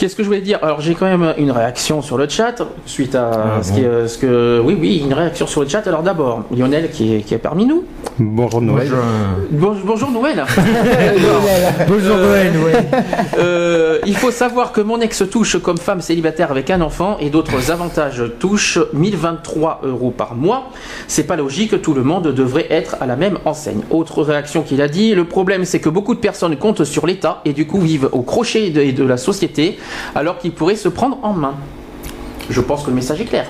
Qu'est-ce que je voulais dire? Alors j'ai quand même une réaction sur le chat suite à Ah ce, qui, euh, ce que oui oui une réaction sur le chat. Alors d'abord Lionel qui est, qui est parmi nous. Bonjour Noël. Bon- bonjour Noël. Bonjour Noël, ouais. Euh, il faut savoir que mon ex touche comme femme célibataire avec un enfant et d'autres avantages touche 1023 euros par mois. C'est pas logique, tout le monde devrait être à la même enseigne. Autre réaction qu'il a dit, le problème c'est que beaucoup de personnes comptent sur l'État et du coup vivent au crochet de, de la société alors qu'ils pourraient se prendre en main. Je pense que le message est clair.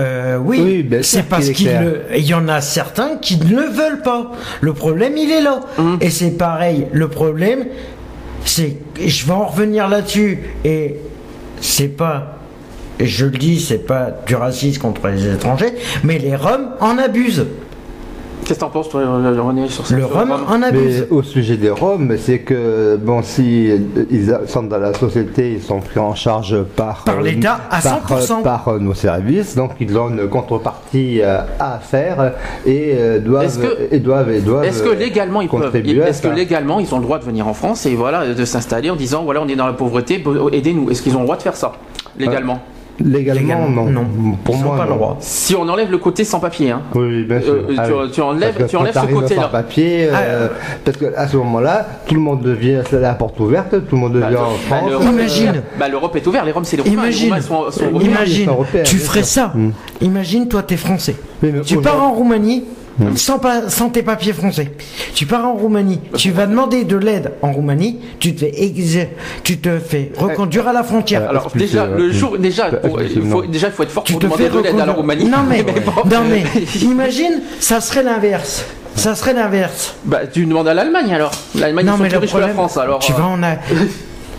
Euh, oui, c'est parce qu'il y en a certains qui ne le veulent pas. Le problème, il est là. Et c'est pareil. Le problème, c'est, je vais en revenir là-dessus. Et c'est pas, et je le dis, c'est pas du racisme contre les étrangers, mais les Roms en abusent. Qu'est-ce que t'en penses, toi, René, sur ça Le sur Rhum en abuse. Mais au sujet des Roms, c'est que bon, si ils sont dans la société, ils sont pris en charge par Par euh, l'État à par, 100%. par, euh, nos services, donc ils ont une contrepartie euh, à faire et doivent Est-ce que- et doivent et doivent Est-ce que légalement ils peuvent Est-ce que légalement ils ont le droit de venir en France et voilà de s'installer en disant voilà on est dans la pauvreté, aidez-nous. Est-ce qu'ils ont le droit de faire ça légalement? Légalement, non. Pour moi, non. Si on enlève le côté sans papier, hein. Oui, bien sûr. Euh, Ah tu, oui. tu enlèves, Parce tu enlèves ce côté-là. sans papier, euh, parce que à ce moment-là, tout le monde devient c'est la porte ouverte, tout le monde devient en Bah, France. l'Europe- Bah, l'Europe est ouverte, les Roms c'est les Roumains. Imagine, les Roumains sont, sont européens. imagine, européens, tu ferais ça. Imagine, toi, t'es français. tu pars en Roumanie sans, pas, sans tes papiers français. Tu pars en Roumanie, tu vas demander de l'aide en Roumanie, tu te fais, tu te fais reconduire à la frontière. Alors déjà le jour déjà pour- il faut déjà il faut être fort tu pour te demander fais de l'aide à la. Roumanie. Non mais, bon. non mais, imagine, ça serait l'inverse. Ça serait l'inverse. Bah tu demandes à l'Allemagne alors. L'Allemagne mais plus le riches que la problème, France alors. tu euh, vas en a...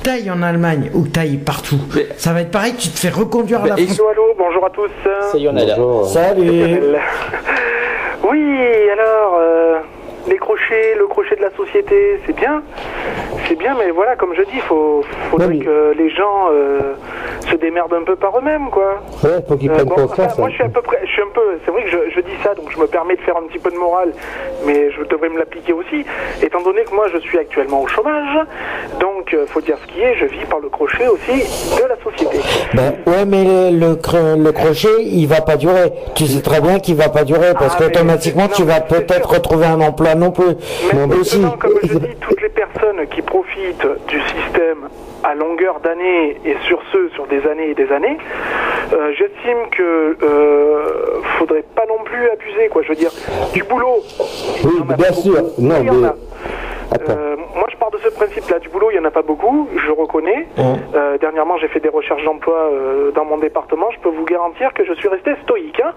taille en Allemagne ou taille partout. Ça va être pareil, tu te fais reconduire à la France. Allô, allô, bonjour à tous. Bonjour. Salut. Oui, alors, euh, les crochets, le crochet de la société, c'est bien. C'est bien, mais voilà, comme je dis, il faut, faudrait que les gens euh, se démerdent un peu par eux-mêmes, quoi. Ouais, faut qu'ils Euh, prennent bon, conscience. enfin, moi, je suis à peu près, je suis un peu, c'est vrai que je, je dis ça, donc je me permets de faire un petit peu de morale, mais je devrais me l'appliquer aussi, étant donné que moi, je suis actuellement au chômage, donc euh, faut dire ce qui est, je vis par le crochet aussi de la société. Ben, ouais, mais le, le, cre- le crochet, il va pas durer. Tu sais très bien qu'il va pas durer parce qu'automatiquement, tu vas peut-être retrouver un emploi non plus. Mais aussi. comme je dis, profitent du système à longueur d'année et sur ce, sur des années et des années, euh, j'estime que euh, faudrait pas non plus abuser, quoi. Je veux dire, du boulot. Oui, bien sûr. Non, mais. Euh, moi, je pars de ce principe-là. Du boulot, il n'y en a pas beaucoup, je reconnais. Euh, dernièrement, j'ai fait des recherches d'emploi euh, dans mon département. Je peux vous garantir que je suis resté stoïque. Hein.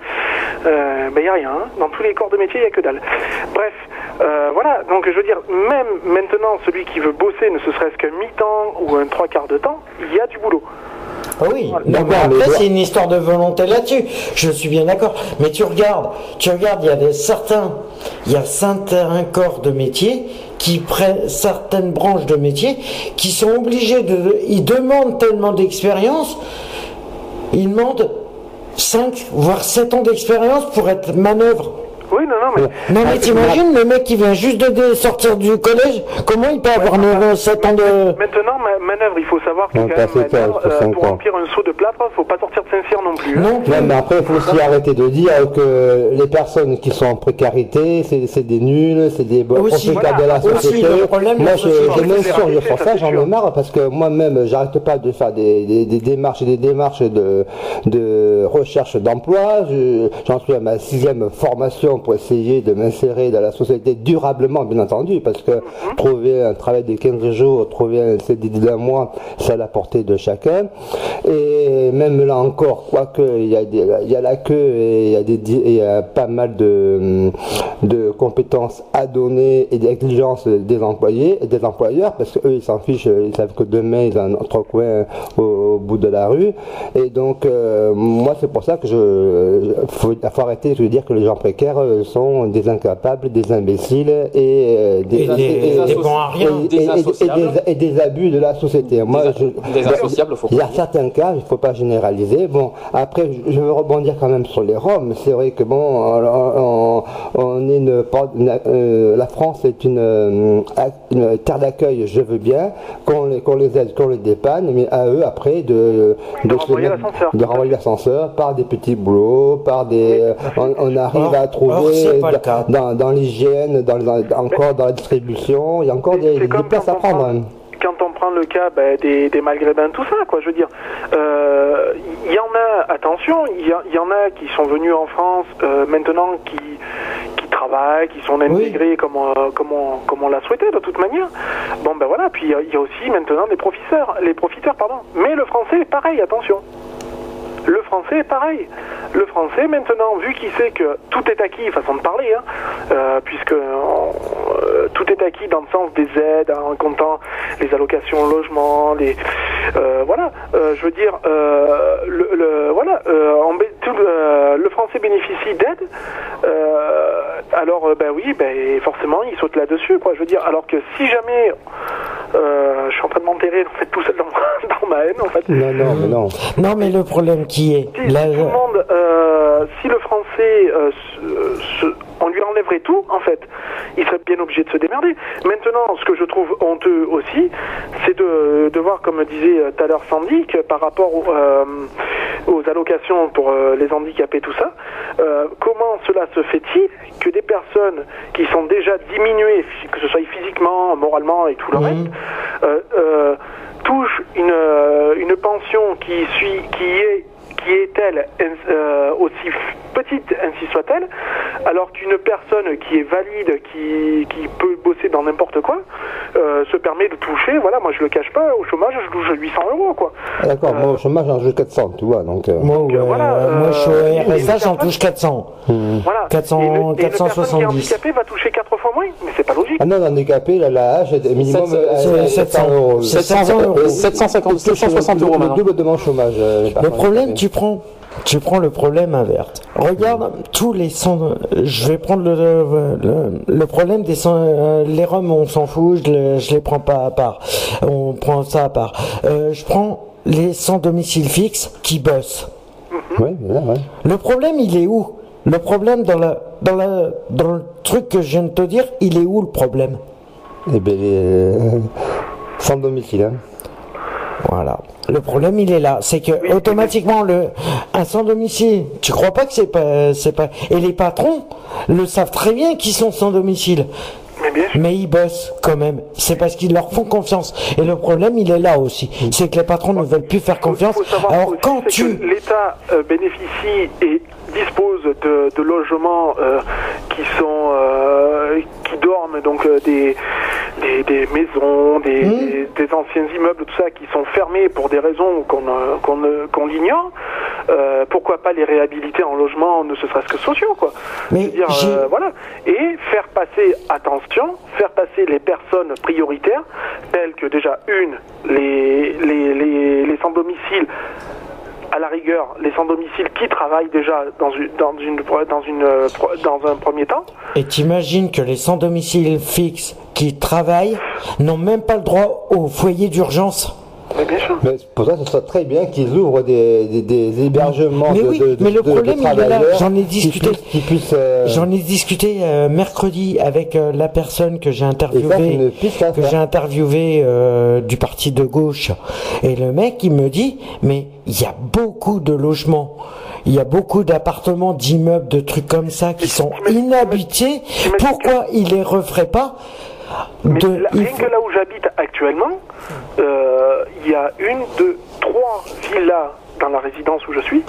Euh, ben, il n'y a rien. hein. Dans tous les corps de métier, il n'y a que dalle. Bref, euh, voilà. Donc, je veux dire, même maintenant, celui qui veut bosser, ne serait-ce qu'un mi-temps ou un trois quarts de temps, il y a du boulot. Oui, non, mais après c'est une histoire de volonté là-dessus. Je suis bien d'accord. Mais tu regardes, tu regardes, il y a des certains, il y a certains corps de métier qui prennent certaines branches de métier qui sont obligés de, ils demandent tellement d'expérience, ils demandent 5 voire 7 ans d'expérience pour être manœuvre. Oui, non, non, mais. Non mais t'imagines le mec qui vient juste de de sortir du collège, comment il peut avoir 9, 7 ans de... Maintenant, ma- manœuvre, il faut savoir que Non, quand pas même, ça, euh, pour remplir un seau de plâtre, faut pas sortir de Saint-Cyr non plus. hein. Non, mais après, il faut aussi arrêter de dire que les personnes qui sont en précarité, c'est des nuls, c'est des bons Aussi, profiteurs voilà. de la Aussi, société. le problème, moi, je, société, je pour ça, j'en ai marre, parce que moi-même, j'arrête pas de faire des, des, des démarches et des démarches de, de recherche d'emploi. Je- J'en suis à ma sixième formation formation pour essayer de m'insérer dans la société durablement, bien entendu, parce que mhm. trouver un travail de 15 jours, trouver un CDD d'un mois, c'est à la portée de chacun. Et même là encore, quoique il y a, il y a la queue et il y a, des, il y a pas mal de, de compétences à donner et d'exigences des employés et des employeurs, parce qu'eux ils s'en fichent, ils savent que demain ils ont un autre coin au, bout de la rue. Et donc euh, moi c'est pour ça que je faut, faut arrêter de dire que les gens précaires sont des incapables, des imbéciles et des, et des, abus de la société. Moi, je, il y a certains cas, il ne faut pas généraliser. Bon, après, je veux rebondir quand même sur les Roms. C'est vrai que bon, on, est une, euh, la France est une, euh, une terre d'accueil, je veux bien, qu'on les, les aide, qu'on les dépanne, mais à eux après de, de, de renvoyer l'ascenseur. par des petits boulots, par des, on, arrive à trouver dans, dans l'hygiène, dans, encore dans la distribution, il y a encore des, des places à prendre. Hein. quand on prend le cas ben, des, des maghrébins, tout ça, quoi, je veux dire, il euh, y en a, attention, il y, en a qui sont venus en France euh, maintenant qui, qui sont intégrés comme, euh, comme on, comme on l'a souhaité de toute manière. Bon ben voilà, puis il y, a aussi maintenant des profiteurs, les profiteurs, pardon. Mais le français, pareil, attention. Le français est pareil. Le français, maintenant, vu qu'il sait que tout est acquis, façon de parler, hein, euh, puisque euh, tout est acquis dans le sens des aides, hein, en comptant les allocations logement, les euh, voilà, je veux dire, le, voilà, le français bénéficie d'aide. alors, ben oui, ben forcément, il saute là-dessus, quoi. Je veux dire, alors que si jamais je suis en train de m'enterrer en fait tout seul dans, ma haine en fait. Non non mais non. Non mais le problème qui est. Si, tout le monde, euh, si le français, euh, on lui enlèverait tout, en fait, il serait bien obligé de se démerder. Maintenant, ce que je trouve honteux aussi, c'est de, de, voir, comme disait tout à l'heure Sandy, que par rapport euh, aux allocations pour les handicapés, tout ça, comment cela se fait-il que des personnes qui sont déjà diminuées, que ce soit physiquement, moralement et tout le reste, touchent une, une pension qui, suit, qui est qui est-elle euh, aussi petite ainsi soit-elle, alors qu'une personne qui est valide, qui, qui peut bosser dans n'importe quoi, euh, se permet de toucher, voilà, moi je le cache pas, au chômage je touche 800 euros quoi. Ah, d'accord, moi au chômage j'en touche 400, tu vois, donc... Euh... Moi, voilà, moi je suis au RSA, j'en touche 400. Mmh. Voilà. 400, et 470. Et le handicapé va toucher 4 fois moins, mais c'est pas logique. Ah non, handicapé, la, la hache est minimum 700 euros. 700 euros. 750, 760 euros maintenant. Le double de mon chômage. Le problème, tu prends tu prends le problème inverse. Regarde tous les sons. Je vais prendre le, le, problème des sons. Euh, les roms, on s'en fout, je, les, je les prends pas à part. On prend ça à part. Euh, je prends les sans domicile fixe qui bossent. Oui, là, ouais. Le problème, il est où? Le problème dans, la, dans, la, dans le truc que je viens de te dire, il est où le problème? Eh bien, euh, sans domicile. Hein. Voilà. Le problème, il est là, c'est que automatiquement le un sans domicile, tu crois pas que c'est pas c'est pas et les patrons le savent très bien qu'ils sont sans domicile. Mais, ils bossent quand même. C'est parce qu'ils leur font confiance. Et le problème, il est là aussi. C'est que les patrons ne veulent plus faire confiance. Alors quand tu l'État euh, bénéficie et dispose de, logements euh, qui sont euh, qui dorment donc des des, maisons, mmh. des, des, anciens immeubles, tout ça, qui sont fermés pour des raisons qu'on qu'on qu'on l'ignore, euh, pourquoi pas les réhabiliter en logement, ne serait-ce que sociaux, quoi. Mais dire, euh, voilà. Et faire passer, attention, faire passer les personnes prioritaires, telles que déjà une, les, les, les, les sans-domicile, à la rigueur les sans-domicile qui travaillent déjà dans une, dans une, dans un premier temps. Et t'imagines que les sans-domicile fixes qui travaillent n'ont même pas le droit au foyer d'urgence? Mais bien sûr. Mais pour ça, ce serait très bien qu'ils ouvrent des, des, hébergements mais oui, de, mais le problème, il est là. J'en ai discuté. Euh, J'en ai discuté euh, mercredi avec euh, la personne que j'ai interviewé, que j'ai interviewé du parti de gauche. Et le mec, il me dit, mais il y a beaucoup de logements il y a beaucoup d'appartements, d'immeubles, de trucs comme ça qui sont inhabités. Pourquoi il les referait pas mais rien que là où j'habite actuellement, euh, il y a une, deux, trois villas dans la résidence où je suis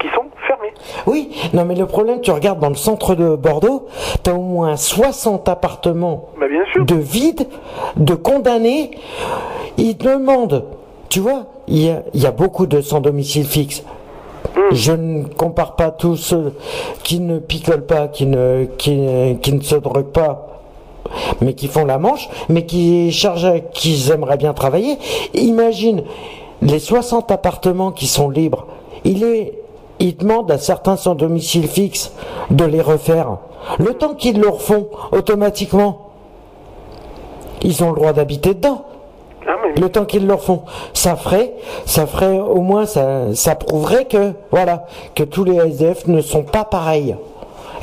qui sont fermées. Oui, non mais le problème, tu regardes dans le centre de Bordeaux, tu as au moins 60 appartements bah, de vides, de condamnés. Ils demandent, tu vois, il y a, beaucoup de sans domicile fixe. Hmm. Je ne compare pas tous ceux qui ne picolent pas, qui ne, qui, qui ne se droguent pas, mais qui font la manche, mais qui chargent, qui aimeraient bien travailler. Imagine les 60 appartements qui sont libres. Il est, il demande à certains sans domicile fixe de les refaire. Le temps qu'ils le refont automatiquement, ils ont le droit d'habiter dedans. Ah, le temps qu'ils le refont, ça ferait, ça ferait au moins, ça, ça prouverait que, voilà, que tous les SDF ne sont pas pareils.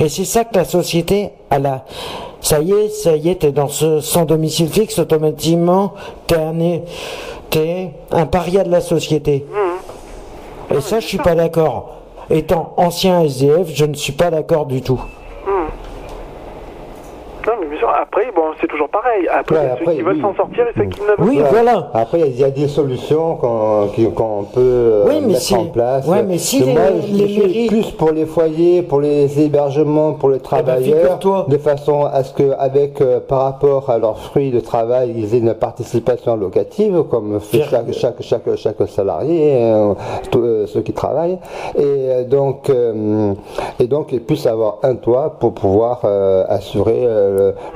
Et c'est ça que la société, a la, ça y est, ça y est, t'es dans ce sans domicile fixe, automatiquement, t'es un, t'es un paria de la société. Mmh. Et ça, je suis pas d'accord. Étant ancien SDF, je ne suis pas d'accord du tout. Après, bon, c'est toujours pareil. Après, il y a ceux qui veulent s'en sortir et ceux qui ne veulent pas. Oui, voilà. Après, il y, a des solutions qu'on peut euh, mettre en place. Oui, mais si les, moi, je suis plus pour les foyers, pour les hébergements, pour les eh ben, travailleurs, de façon à ce que, avec, euh, par rapport à leurs fruits de travail, ils aient une participation locative, comme fait chaque, chaque, chaque, chaque salarié, euh, ceux qui travaillent. Et donc, et donc, ils puissent avoir un toit pour pouvoir assurer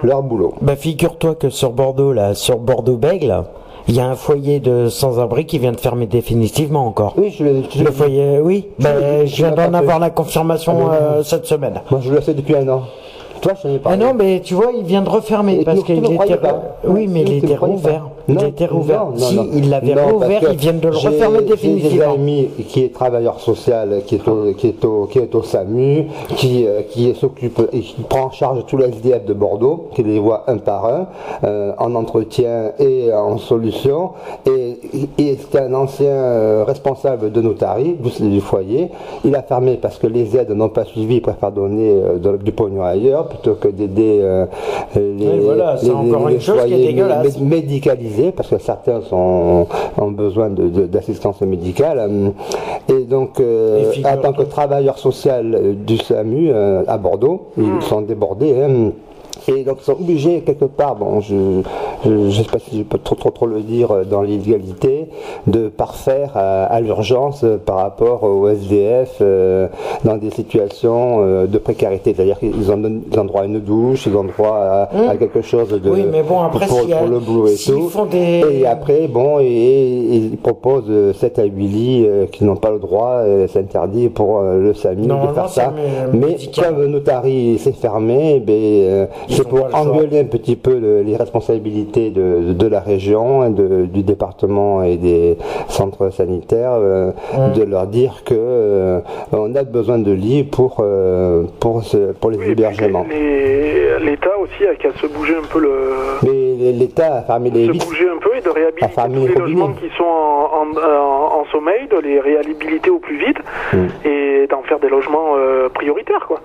leur boulot. Bah, figure-toi que sur Bordeaux, là, sur Bordeaux-Bègle, il y a un foyer de sans-abri qui vient de fermer définitivement encore. Oui, je, le foyer, oui. Je, bah, viens d'en avoir la confirmation ah, euh, cette semaine. Moi, je le sais depuis un an. Toi, je pas. Ah non, mais tu vois, il vient de refermer parce qu'il était. Oui, mais il était rouvert. Il était rouvert. Si, il l'avait rouvert, ils viennent de le refermer définitivement. J'ai ami qui est travailleur social, qui est au, qui est au, qui est au SAMU, qui, euh, qui s'occupe et qui prend en charge tous les SDF de Bordeaux, qui les voit un par un, euh, en entretien et en solution. Et, et c'est un ancien euh, responsable de notarie, du foyer. Il a fermé parce que les aides n'ont pas suivi, il préfère donner du pognon ailleurs plutôt que d'aider les, voilà, les, encore une chose qui parce que certains sont, ont besoin d'assistance médicale. Et donc, euh, en tant que travailleur social euh, du SAMU euh, à Bordeaux, ils hmm. sont débordés. Hein. Et donc ils sont obligés quelque part, bon, je ne sais pas si je peux trop trop trop le dire euh, dans l'illégalité, de parfaire à, l'urgence euh, par rapport au SDF euh, dans des situations de précarité. C'est-à-dire qu'ils ont, ont, droit à une douche, ils ont droit à, mmh. quelque chose de oui, mais bon, après, pour, le boulot et tout. Et après, bon, et, ils proposent 7 à 8 lits qui n'ont pas le droit, c'est interdit pour le SAMI de faire ça. Mais comme Notari s'est fermé, ben, c'est pour engueuler un petit peu les responsabilités de, la région, hein, du département et des centres sanitaires, euh, de leur dire que euh, on a besoin de lits pour euh, pour pour les hébergements. L'État aussi a qu'à se bouger un peu le. Mais l'État a fermé les. Se bouger un peu et de réhabiliter tous les, logements qui sont en, sommeil, de les réhabiliter au plus vite mm. et d'en faire des logements prioritaires, quoi.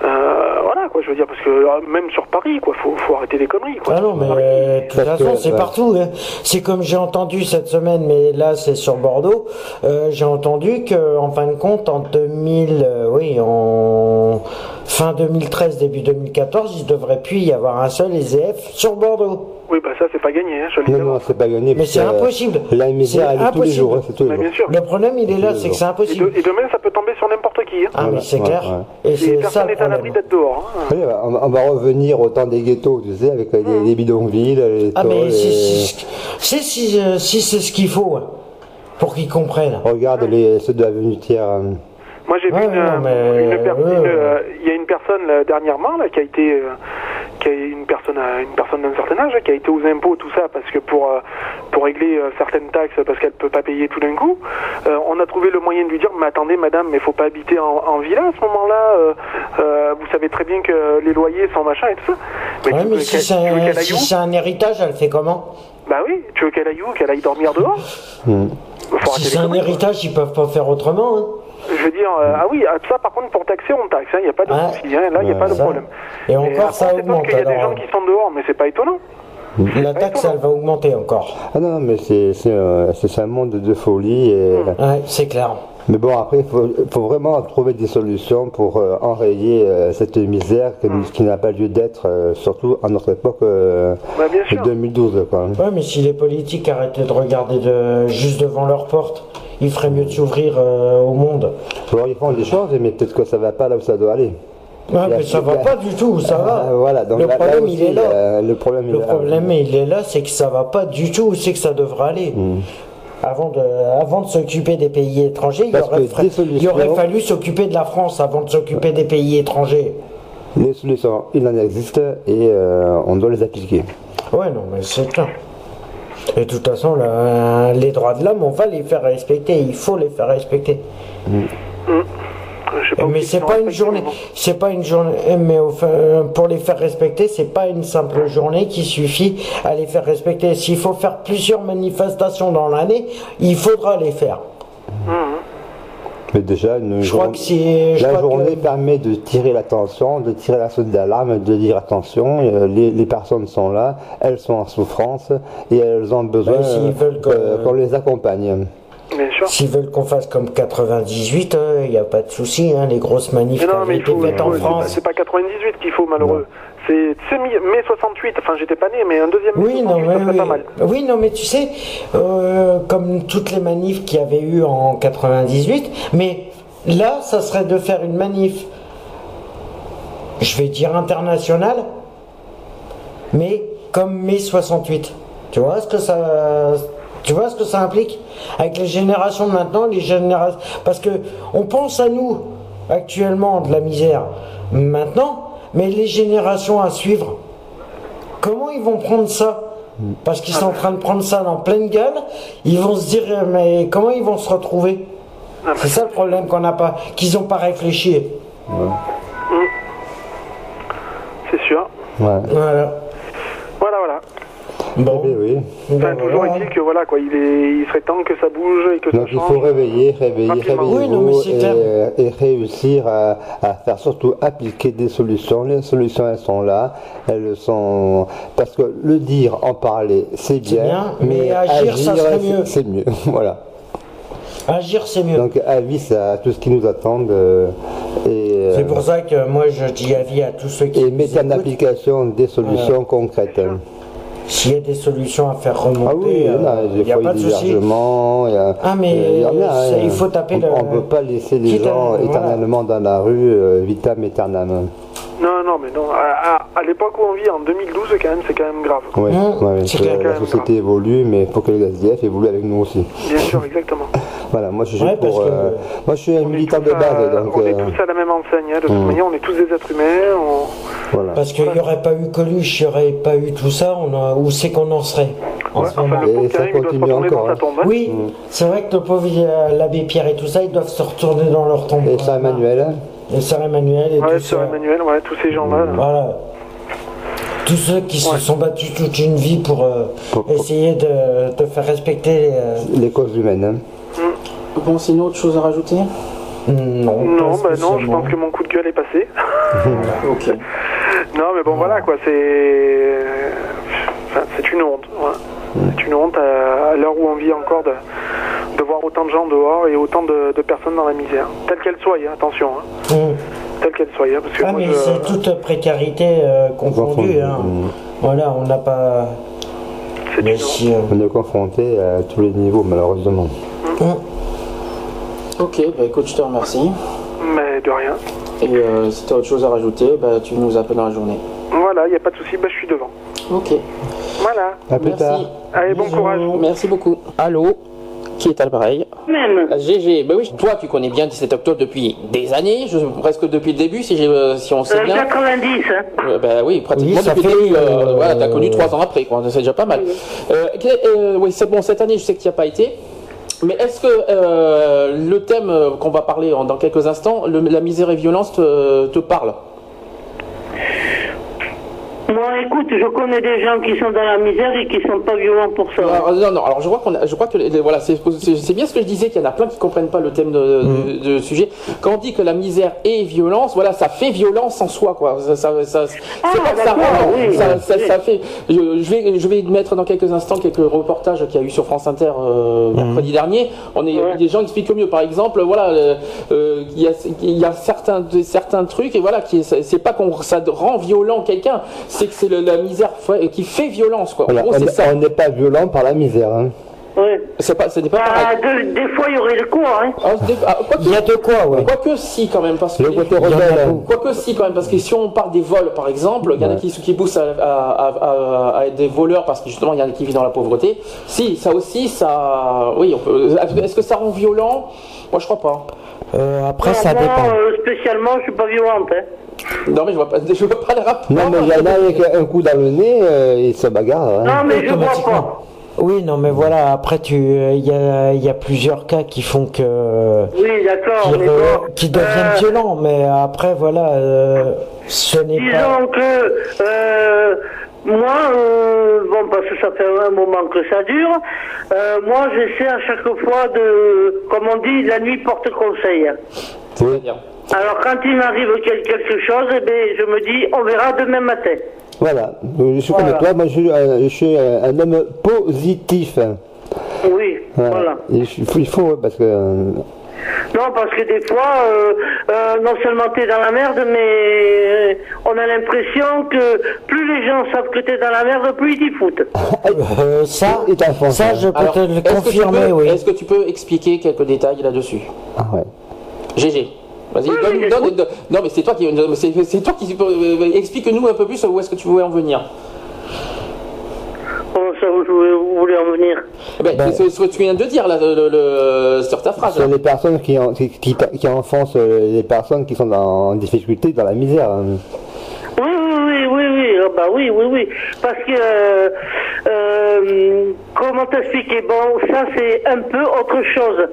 voilà, quoi, je veux dire, parce que même sur Paris, quoi. Faut, faut arrêter les conneries, quoi. Ah non, mais de toute façon, c'est partout. Hein. C'est comme j'ai entendu cette semaine, mais là, c'est sur Bordeaux. Euh, j'ai entendu que, en fin de compte, en 2000, euh, oui, en fin 2013, début 2014, il devrait plus y avoir un seul EZF sur Bordeaux. Oui, bah ça, c'est pas gagné, hein, je Non, non, c'est pas gagné. Mais c'est impossible. La misère, elle est tous les jours. Hein, tous les jours. Bien sûr. Le problème, il est là, c'est que c'est impossible. Et, demain, ça peut tomber sur n'importe qui. Hein. Ah, mais c'est clair. Et, personne n'est à l'abri d'être dehors. Hein. Oui, on, va revenir au temps des ghettos, tu sais, avec les, mmh. bidonvilles. Les ah, mais si, si, euh, si c'est ce qu'il faut, hein, pour qu'ils comprennent. Regarde les, ceux de l'avenue Thiers. Moi j'ai vu une, euh, il y a une personne dernièrement là, qui a été euh, qui est une personne une personne d'un certain âge qui a été aux impôts tout ça parce que pour euh, pour régler certaines taxes parce qu'elle peut pas payer tout d'un coup on a trouvé le moyen de lui dire mais attendez madame mais faut pas habiter en, en villa à ce moment-là vous savez très bien que les loyers sont machin et tout ça. Mais, mais si c'est un, héritage elle fait comment? Bah oui tu veux qu'elle aille où? Qu'elle aille dormir dehors? Hmm. si c'est un héritage ils peuvent pas faire autrement hein. Je veux dire, euh, ah oui, ah, ça par contre pour taxer on taxe, il hein, n'y a pas de ah, souci, hein, là il n'y a pas de problème. Et encore ça augmente. Il y a des gens qui sont dehors, mais c'est pas étonnant. La taxe, elle va augmenter encore. Ah non, mais c'est euh, un monde de folie. Et... Ouais, c'est clair. Mais bon, après, il faut, vraiment trouver des solutions pour euh, enrayer euh, cette misère qui n'a pas lieu d'être, euh, surtout à notre époque bah, de 2012. Quoi. Ouais, mais si les politiques arrêtaient de regarder de, juste devant leur porte, il ferait mieux de s'ouvrir au monde. Alors, ils font des choses, mais peut-être que ça va pas là où ça doit aller. Ouais, mais ça va pas du tout, ça va. voilà, donc le problème, il est là. le problème, le problème il est là, c'est que ça va pas du tout où c'est que ça devrait aller. Hmm avant de, avant de s'occuper des pays étrangers, il aurait, fallu s'occuper de la France avant de s'occuper des pays étrangers. Les solutions, il en existe et euh, on doit les appliquer. Ouais, non, mais c'est clair. Et de toute façon, les droits de l'homme, on va les faire respecter. Il faut les faire respecter. Mm. Mais c'est pas une journée, c'est pas une journée, mais pour les faire respecter, c'est pas une simple journée qui suffit à les faire respecter. S'il faut faire plusieurs manifestations dans l'année, il faudra les faire. Mais déjà, une je crois que la journée permet de tirer l'attention, de tirer la sonde d'alarme, de dire attention, euh, les, personnes sont là, elles sont en souffrance et elles ont besoin ben, qu'on les accompagne. S'ils veulent qu'on fasse comme 98, il n'y a pas de souci, hein, les grosses manifs qui ont été faites en France. C'est pas 98 qu'il faut, malheureux. C'est mai 68, enfin j'étais pas né, mais un deuxième oui, non, mais, pas mal. Oui, non, mais tu sais, euh, comme toutes les manifs qu'il y avait eu en 98, mais là, ça serait de faire une manif, je vais dire internationale, mais comme mai 68. Tu vois ce que ça tu vois ce que ça implique Avec les générations de maintenant, les générations. Parce que on pense à nous, actuellement, de la misère, maintenant, mais les générations à suivre, comment ils vont prendre ça? Parce qu'ils sont en train de prendre ça dans pleine gueule, ils vont se dire, mais comment ils vont se retrouver? C'est ça le problème qu'on n'a pas, qu'ils n'ont pas réfléchi. C'est sûr. Voilà. Bon. Eh oui. Enfin, toujours est-il que voilà quoi, il, est, il serait temps que ça bouge et que Donc il faut réveiller, réveiller, réveiller et, et, réussir à, à, faire surtout appliquer des solutions. Les solutions elles sont là, elles sont parce que le dire, en parler, c'est bien, mais, agir, ça serait mieux. C'est mieux, voilà. Agir, c'est mieux. Donc avis à tout ce qui nous attend. Euh, c'est pour ça que moi je dis avis à tous ceux qui. Et mettre en application des solutions concrètes. S'il y a des solutions à faire remonter, ah il n'y a, pas de souci. Ah mais il, faut taper on, ne peut pas laisser les gens éternellement dans la rue, euh, vitam aeternam. Non, non, mais non. À, l'époque où on vit, en 2012, quand même, c'est quand même grave. Oui, mmh, la société évolue, mais il faut que les SDF évoluent avec nous aussi. Bien sûr, exactement. voilà, moi je suis pour. Euh, moi je suis un militant de base. Donc, on est euh, tous à la même enseigne, hein, de toute mmh. manière, on est tous des êtres humains. Voilà. Parce qu'il n'y aurait pas eu Coluche, il n'y aurait pas eu tout ça, on a... où c'est qu'on en serait en ce moment? Et ça continue encore. Hein. Tombe, hein. Oui, mmh. c'est vrai que le pauvre l'abbé Pierre et tout ça, ils doivent se retourner dans leur tombe. Et ça, Emmanuel et Sœur Emmanuel et ouais, Sœur Emmanuel, ouais, tous ces gens-là. Voilà. Tous ceux qui se sont battus toute une vie pour, euh, essayer de, de, faire respecter euh, les, causes humaines. Hein. Mm. Bon, sinon, autre chose à rajouter Non, non, bah non, je pense que mon coup de gueule est passé. ok. Non, mais bon, voilà quoi, c'est. Enfin, c'est une honte. C'est une honte à l'heure où on vit encore de de voir autant de gens dehors et autant de, personnes dans la misère. Telle qu'elle soit, hein, attention. Hein. Mm. Telle qu'elle soit. Hein, parce que ah, mais c'est toute précarité euh, confondue. Hein. Mm. Voilà, on n'a pas. Si, euh, On est confronté à tous les niveaux, malheureusement. Mm. Ok, bah écoute, je te remercie. Mais de rien. Et euh, si tu as autre chose à rajouter, bah, tu nous appelles dans la journée. Voilà, il n'y a pas de souci, bah, je suis devant. Ok. Voilà. À plus Merci. tard. Allez, bon courage. Merci beaucoup. Allô qui est à l'appareil Même. GG, ben oui, toi tu connais bien 17 octobre depuis des années, presque depuis le début si, euh, si on sait euh, bien. 90, hein. Euh, ben oui, pratiquement depuis le début. voilà, t'as connu trois ans après, quoi. C'est déjà pas mal. oui, c'est bon, cette année je sais que tu n'y as pas été. Mais est-ce que le thème qu'on va parler dans quelques instants, la misère et violence, te, te parle Moi, écoute, je connais des gens qui sont dans la misère et qui sont pas violents pour ça. non, non, alors je crois, qu'on je crois que voilà, c'est bien ce que je disais, qu'il y en a plein qui comprennent pas le thème de, de, sujet. Quand on dit que la misère est violence, voilà, ça fait violence en soi, quoi. Ça, ça, ça, ah, ça, ça, fait. Je, vais, je vais mettre dans quelques instants quelques reportages qu'il y a eu sur France Inter euh, mhm. mercredi dernier. On est, des gens expliquent mieux. Par exemple, voilà, euh, euh, il y, a, il y a certains, certains trucs et voilà, qui c'est pas qu'on ça rend violent quelqu'un c'est que c'est la misère qui fait violence. Quoi. on n'est pas violent par la misère. Hein. Oui. C'est pas, pas bah, des fois, il y aurait le quoi, hein. Ah, ah, il y a de quoi, ouais. Quoique si, quand même, parce que. Quoique si, quand même, parce que si on parle des vols, par exemple, il y en a qui, qui poussent à, à, à, être des voleurs parce que justement, il y en a qui vivent dans la pauvreté. Si, ça aussi, ça. Oui, on peut. Est-ce que ça rend violent? Moi, je crois pas. Euh, après, ça dépend. Euh, spécialement, je suis pas violente, hein. Non, mais je vois pas, je vois pas le rapport. Non, mais il y en a avec un coup dans le nez, euh, il se bagarre. Hein. Non, mais je vois pas. Oui, non, mais voilà, après, tu, il y a, y a, plusieurs cas qui font que. Oui, d'accord, qui, deviennent euh, violents, mais après, voilà, euh, ce n'est pas. Disons que, euh, moi, euh, bon, parce que ça fait un moment que ça dure, euh, moi, j'essaie à chaque fois de, comme on dit, la nuit porte conseil. Oui. Alors, quand il m'arrive quelque chose, eh bien, je me dis, on verra demain matin. Voilà, je suis comme toi, moi je, suis un homme positif. Oui, voilà. Il faut, parce que. Euh, non, parce que des fois, euh, euh, non seulement tu es dans la merde, mais on a l'impression que plus les gens savent que tu es dans la merde, plus ils t'y foutent. ça, ça, je peux te le confirmer, oui. Est-ce que tu peux expliquer quelques détails là-dessus Ah ouais. GG. Vas-y, donne, non, mais c'est toi qui, c'est toi qui euh, explique-nous un peu plus où est-ce que tu voulais en venir. Comment ça, vous voulez en venir eh ben, ben, C'est ce que tu viens de dire là, le, sur ta phrase. Ce sont les personnes qui, qui, qui, qui, enfoncent euh, les personnes qui sont en difficulté, dans la misère. Oui, oui, oui, oui, oui, ah, bah oui, oui, oui, parce que euh, euh, comment t'expliquer? Bon, ça c'est un peu autre chose,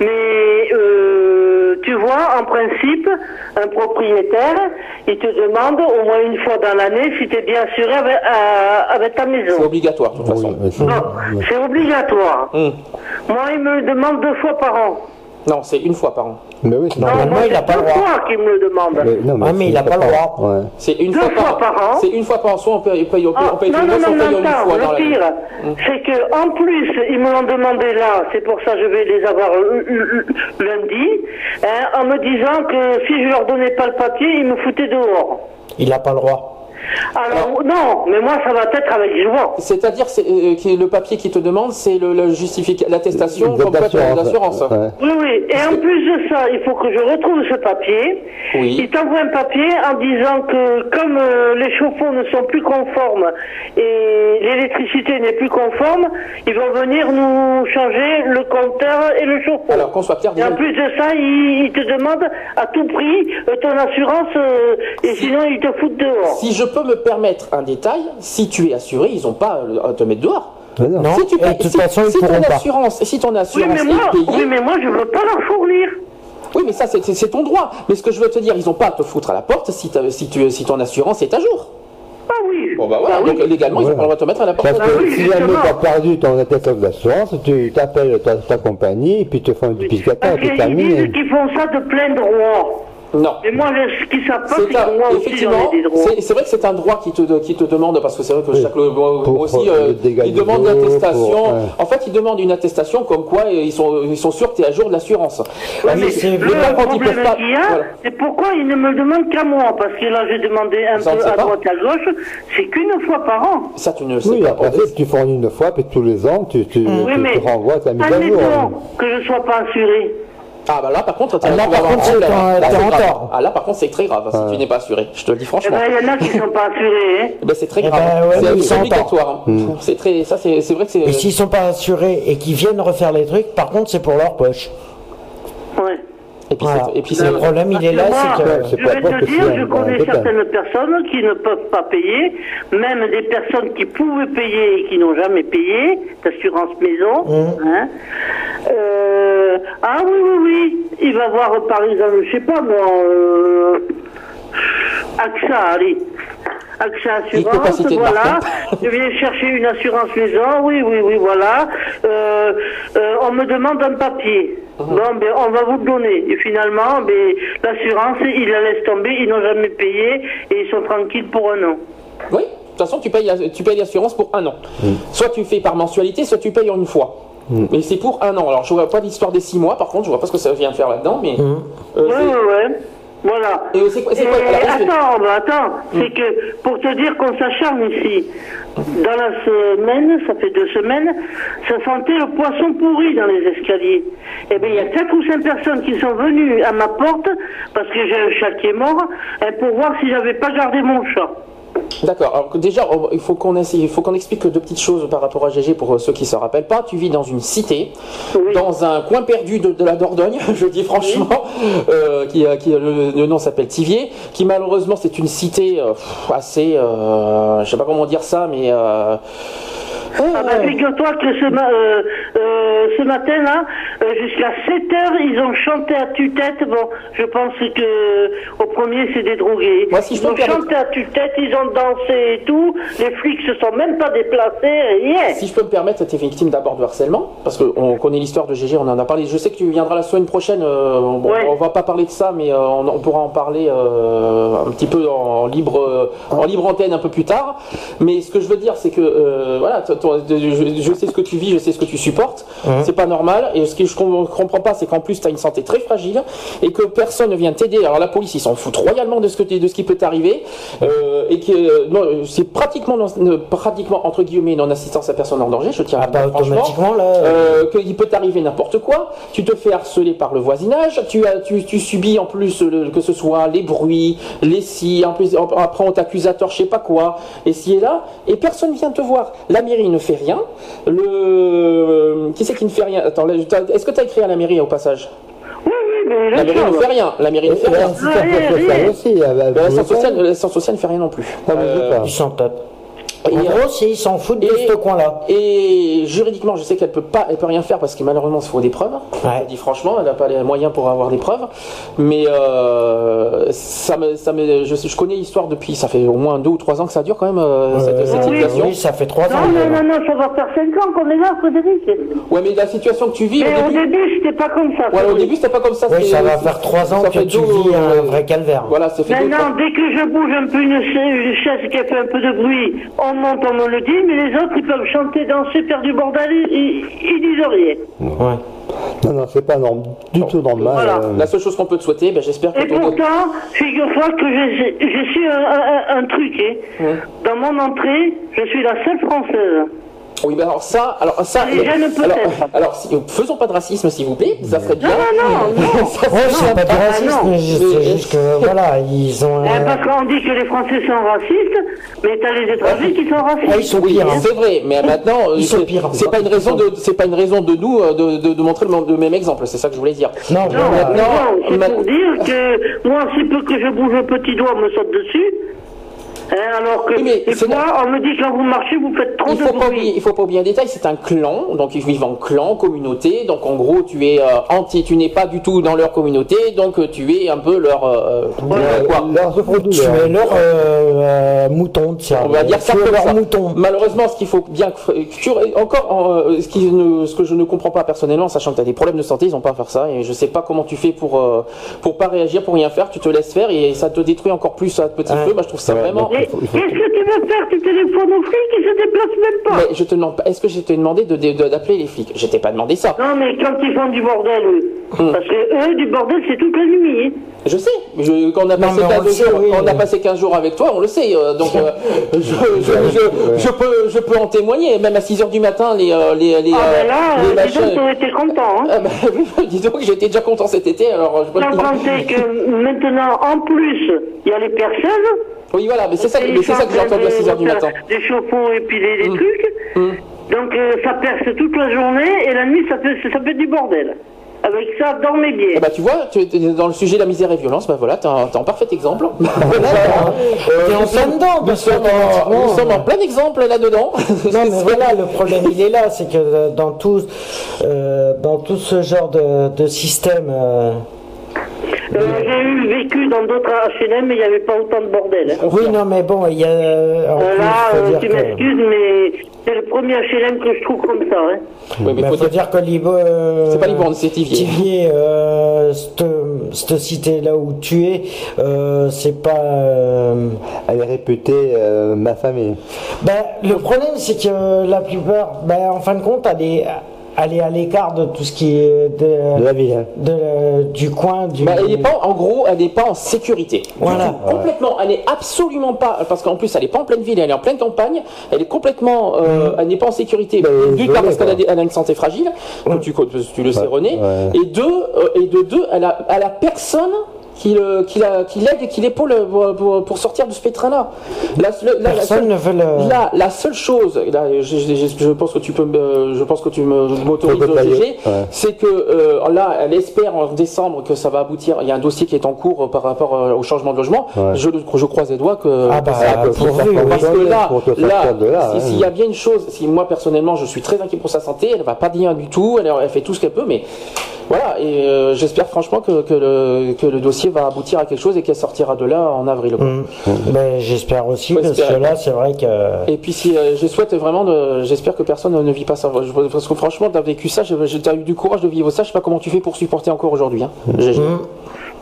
mais euh, tu vois, en principe, un propriétaire, il te demande au moins une fois dans l'année si tu es bien assuré avec, ta maison. C'est obligatoire de toute façon. non, c'est obligatoire. Hum. Moi, il me demande deux fois par an. Non, c'est une fois par an. Mais oui, normalement, il n'a pas le droit. C'est qui me le demande. Mais, non, mais, ah, mais il n'a pas le droit. C'est une fois, par, an. C'est une fois par an. Soit on paye, on paye, on paye, ah, on paye non, non, non, non, une fois le pire, hum. c'est que en plus, ils me l'ont demandé là. C'est pour ça que je vais les avoir lundi, hein, en me disant que si je leur donnais pas le papier, ils me foutaient dehors. Il n'a pas le droit. Alors, non, mais moi ça va être avec joie. C'est-à-dire euh, que le papier qui te demande, c'est le, le l'attestation d'assurance. Oui, oui. Et en plus de ça, il faut que je retrouve ce papier. Oui. Il t'envoie un papier en disant que comme euh, les chauffe-eau ne sont plus conformes et l'électricité n'est plus conforme, ils vont venir nous changer le compteur et le chauffe-eau. Alors qu'on soit clair. Et en plus de ça, ils, te demandent à tout prix euh, ton assurance et sinon ils te foutent dehors. Si je peux me permettre un détail, si tu es assuré, ils n'ont pas à te mettre dehors. Non. Si tu payes, si, si ton assurance, si ton assurance oui, mais moi, est payée, oui, mais moi je veux pas leur fournir. Oui, mais ça c'est ton droit. Mais ce que je veux te dire, ils n'ont pas à te foutre à la porte si, si, tu, si ton assurance est à jour. Ah oui. Bon bah voilà, bah, donc, légalement ils ont pas le droit de te mettre à la porte. Parce que ah si jamais tu as perdu ton attestation d'assurance, tu t'appelles ta, ta, compagnie et puis tu te font du piscata, tu termines. Ils disent qu'ils font ça de plein droit. Non. Mais moi, ce qui savent pas, c'est que moi aussi j'en ai des droits. C'est vrai que c'est un droit qui te, qui te demande, parce que c'est vrai que chaque moi aussi, euh, il demande l'attestation. En fait, il demande une attestation comme quoi ils sont, ils sont sûrs que tu es à jour de l'assurance. Ouais, mais c'est le problème qu'il y a, c'est pourquoi ils ne me demandent qu'à moi, parce que là, j'ai demandé un peu à droite, à gauche, c'est qu'une fois par an. Ça, tu ne sais oui, pas. Après, tu fournis une fois, puis tous les ans, tu, tu, oui, tu, tu renvoies ta mise à jour. que je ne sois pas assuré. Ah bah là par contre, là, par contre c'est Ah là par contre c'est très grave si tu n'es pas assuré. Je te le dis franchement. Eh ben, il y en a qui sont pas assurés. Hein. Eh ben, c'est très eh grave. Ben, c'est obligatoire. Hein. Mm. C'est très ça c'est vrai que c'est. Et s'ils sont pas assurés et qu'ils viennent refaire les trucs, par contre c'est pour leur poche. Ouais. Et puis, et puis le problème, il est là, c'est que. Je vais te dire, je connais certaines personnes qui ne peuvent pas payer, même des personnes qui pouvaient payer et qui n'ont jamais payé, d'assurance maison. Mmh. Hein. Euh, ah oui, oui, oui, il va voir par exemple, je sais pas moi, euh, AXA, allez. Accès à assurance, voilà. Je viens chercher une assurance maison, oui, oui, oui, voilà. Euh, euh, on me demande un papier. Mhm. Bon, ben, on va vous le donner. Et finalement, ben, l'assurance, ils la laissent tomber, ils n'ont jamais payé et ils sont tranquilles pour un an. Oui, de toute façon, tu payes, tu payes l'assurance pour un an. Mhm. Soit tu fais par mensualité, soit tu payes en une fois. Mhm. Mais c'est pour un an. Alors, je vois pas l'histoire des six mois, par contre, je vois pas ce que ça vient faire là-dedans, mais. Euh, ouais, ouais, ouais. Voilà. Et c'est quoi, Attends, attends, hmm. c'est que pour te dire qu'on s'acharne ici, dans la semaine, ça fait deux semaines, ça sentait le poisson pourri dans les escaliers. Eh bien, il y a quatre ou cinq personnes qui sont venues à ma porte, parce que j'ai un chat qui est mort, hein, pour voir si j'avais pas gardé mon chat. D'accord. Alors déjà, il faut qu'on il faut qu'on explique deux petites choses par rapport à GG pour euh, ceux qui se rappellent pas. Tu vis dans une cité, dans un coin perdu de, la Dordogne, je dis franchement, euh, qui, euh, qui le, nom s'appelle Tivier, qui malheureusement c'est une cité assez, je sais pas comment dire ça, mais ah bah, figure-toi que ce, euh, euh, euh, jusqu'à 7 heures, ils ont chanté à tue-tête. Bon, je pense que au premier, c'est des drogués. ils ont chanté à tue-tête, ils ont dansé et tout. Les flics se sont même pas déplacés, Si je peux me permettre, tu es victime d'abord de harcèlement, parce qu'on connaît l'histoire de GG, on en a parlé. Je sais que tu viendras la semaine prochaine. Bon, On va pas parler de ça, mais on, pourra en parler un petit peu en libre, en libre antenne un peu plus tard. Mais ce que je veux dire, c'est que voilà, je, sais ce que tu vis, je sais ce que tu supportes. C'est pas normal. Et ce que je comprends pas, c'est qu'en plus, tu as une santé très fragile et que personne ne vient t'aider. Alors la police, ils s'en foutent royalement de ce, que de ce qui peut t'arriver. Euh, et que euh, c'est pratiquement, pratiquement, entre guillemets, non-assistance à personne en danger. Je tiens à ah, dire automatiquement, là. Euh, qu'il peut t'arriver n'importe quoi. Tu te fais harceler par le voisinage. Tu, as, tu, tu subis en plus que ce soit les bruits, les si. En plus, après, on t'accuse à tort, je sais pas quoi. Et si et là. Et personne vient te voir. La mairie ne fait rien. Le qui c'est qui ne fait rien? Attends, est-ce que tu as écrit à la mairie au passage? Mais la mairie ne fait rien. La mairie ne fait rien. L'assistance sociale ne fait rien non plus. Euh, ils s'en tapent. En gros, ils s'en foutent de ce coin-là. Et juridiquement, je sais qu'elle peut pas, elle peut rien faire parce que malheureusement, il faut des preuves. Ouais. dit franchement, elle n'a pas les moyens pour avoir des preuves. Mais euh, ça me, ça me, je, je connais l'histoire depuis, ça fait au moins deux ou trois ans que ça dure quand même euh, cette, cette situation. Oui, ça fait trois ans. Non, non, non, ça va faire cinq ans qu'on est là, Frédéric. Ouais, mais la situation que tu vis. Mais au début, début c'était pas comme ça. Ouais, au début, c'était pas comme ça. Oui, ça va faire trois ans que tu vis un vrai calvaire. Voilà, c'est fait. Maintenant, dès que je bouge un peu une chaise qui a fait un peu de bruit, on monte, on me le dit mais les autres, ils peuvent chanter, danser, faire du bordel, ils, ils disent rien. Ouais. Non, non, c'est pas normal, du tout normal. Voilà. Euh. La seule chose qu'on peut te souhaiter, ben, j'espère que... Et pourtant, figure-toi que j'ai su un, un, truc. Hein. Dans mon entrée, je suis la seule française. Oui, ben alors ça, alors ça, alors, alors si, faisons pas de racisme s'il vous plaît, ça serait bien. Non, non, non, non. ça, c'est pas de racisme, c'est juste que voilà, ils ont. Eh, parce qu'on dit que les Français sont racistes, mais t'as les étrangers qui sont racistes. Ah, ils sont pires. Hein. C'est vrai, mais maintenant, ils sont pires. C'est pas une raison de, c'est pas une raison de nous euh, de, de, de montrer le, même exemple. C'est ça que je voulais dire. Non, non, non, c'est pour dire que moi, si peu que je bouge un petit doigt, me saute dessus. Hein, alors que mais on me dit que quand vous marchez, vous faites trop il faut de pas oublier, Il faut pas oublier un détail, c'est un clan, donc ils vivent en clan, communauté, donc en gros tu es euh, anti, tu n'es pas du tout dans leur communauté, donc euh, tu es un peu leur euh, quoi leur, Tu es leur mouton, On va dire ça comme ça. Mouton. Malheureusement, ce qu'il faut bien encore ce, qui ce que je ne comprends pas personnellement, sachant que tu as des problèmes de santé, ils ont pas à faire ça, et je sais pas comment tu fais pour pour pas réagir, pour rien faire, tu te laisses faire et ça te détruit encore plus à petit peu. Moi, je trouve ça vraiment. Qu'est-ce que tu veux faire Tu téléphones aux flics, ils se déplacent même pas. Mais je te demande pas, est-ce que je t'ai demandé d'appeler de, les flics? Je t'ai pas demandé ça. Non, mais quand ils font du bordel, hum. parce que eux, du bordel, c'est toute la nuit. Je sais, je, quand on a, passé, 15 jours, on a passé 15 jours avec toi, on le sait. Euh, donc, euh, je, je, je, peux, je peux en témoigner. Même à 6 heures du matin, les. Euh, les, les, ah, ben là, les dis donc, été content. Hein. Ah, bah, oui, dis donc, j'étais déjà content cet été. Alors, je peux Sans que maintenant, en plus, il y a les personnes oui, voilà, mais c'est ça, c'est ça que j'ai entendu à 6h du matin. Des chauffe-eau et puis des, mm. trucs. Mm. Donc euh, ça perce toute la journée et la nuit ça fait, ça fait du bordel. Avec ça, dormez bien. Eh bah, tu vois, tu es dans le sujet de la misère et violence, bah voilà, t'es un, un, parfait exemple. T'es en plein dedans, nous, sommes en, nous sommes en plein exemple là-dedans. Non, mais voilà, le problème il est là, c'est que dans tout, euh, dans tout ce genre de, de système. Euh, Euh, j'ai eu vécu dans d'autres H&M, mais il n'y avait pas autant de bordel. Hein. Oui, non, mais bon, il y a. là, tu m'excuses, mais c'est le premier HLM que je trouve comme ça. Hein. Oui, mais il faut, dire, que Libo. Euh, c'est pas Libourne, c'est Tivier. Tivier, euh, cette, cité là où tu es, euh, c'est pas. Euh, Elle est réputée ma famille. Ben, le problème, c'est que la plupart, ben, en fin de compte, elle est elle est à l'écart de tout ce qui est de, la ville, de, du coin. Du... Bah, elle est pas, en gros, elle n'est pas en sécurité. Voilà. Complètement. Elle n'est absolument pas, parce qu'en plus, elle n'est pas en pleine ville, elle est en pleine campagne. Elle est complètement, euh, elle n'est pas en sécurité. Bah, D'une part parce qu'elle a, a, une santé fragile, tu, tu, le sais René, et deux, euh, et de deux, elle a, elle a personne qui l'aide et qui l'épaule pour, sortir de ce pétrin-là. La, Personne ne veut le... Là, la seule chose, je, pense que tu peux, je pense que tu m'autorises GG, c'est que euh, là, elle espère en décembre que ça va aboutir. Il y a un dossier qui est en cours par rapport euh, au changement de logement. Je, je croise les doigts que, ah bah, ça parce que là, là, s'il y a bien une chose, si moi personnellement je suis très inquiet pour sa santé, elle va pas bien du tout, elle, elle fait tout ce qu'elle peut, mais voilà, et euh, j'espère franchement que, que, le, que, le, dossier va aboutir à quelque chose et qu'elle sortira de là en avril. Mm. Ben, j'espère aussi, parce que là, c'est vrai que. Et puis, si, euh, je souhaite vraiment, j'espère que personne ne vit pas ça. Parce que franchement, d'avoir vécu ça, j'ai eu du courage de vivre ça. Je sais pas comment tu fais pour supporter encore aujourd'hui. Hein. Mm.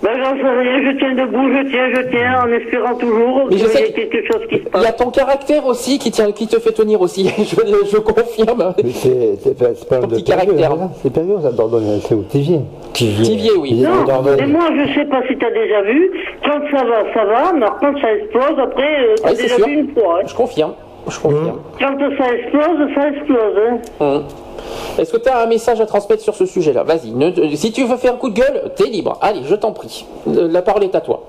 Ben, j'en sais rien, je tiens debout, je tiens, je tiens, en espérant toujours qu'il y ait quelque chose qui se passe. Il y a ton caractère aussi qui, tient, qui te fait tenir aussi, je, je confirme. c'est pas, un petit caractère. C'est pas ça Dordogne, c'est où Tivier. Tivier, oui. Non, mais moi, je sais pas si tu as déjà vu, quand ça va, ça va, mais quand ça explose, après, euh, tu as déjà vu une fois. Hein. Je confirme, je confirme. Quand ça explose, ça explose. Hein. Hum. Est-ce que tu as un message à transmettre sur ce sujet-là? Vas-y. Si tu veux faire un coup de gueule, t'es libre. Allez, je t'en prie. La parole est à toi.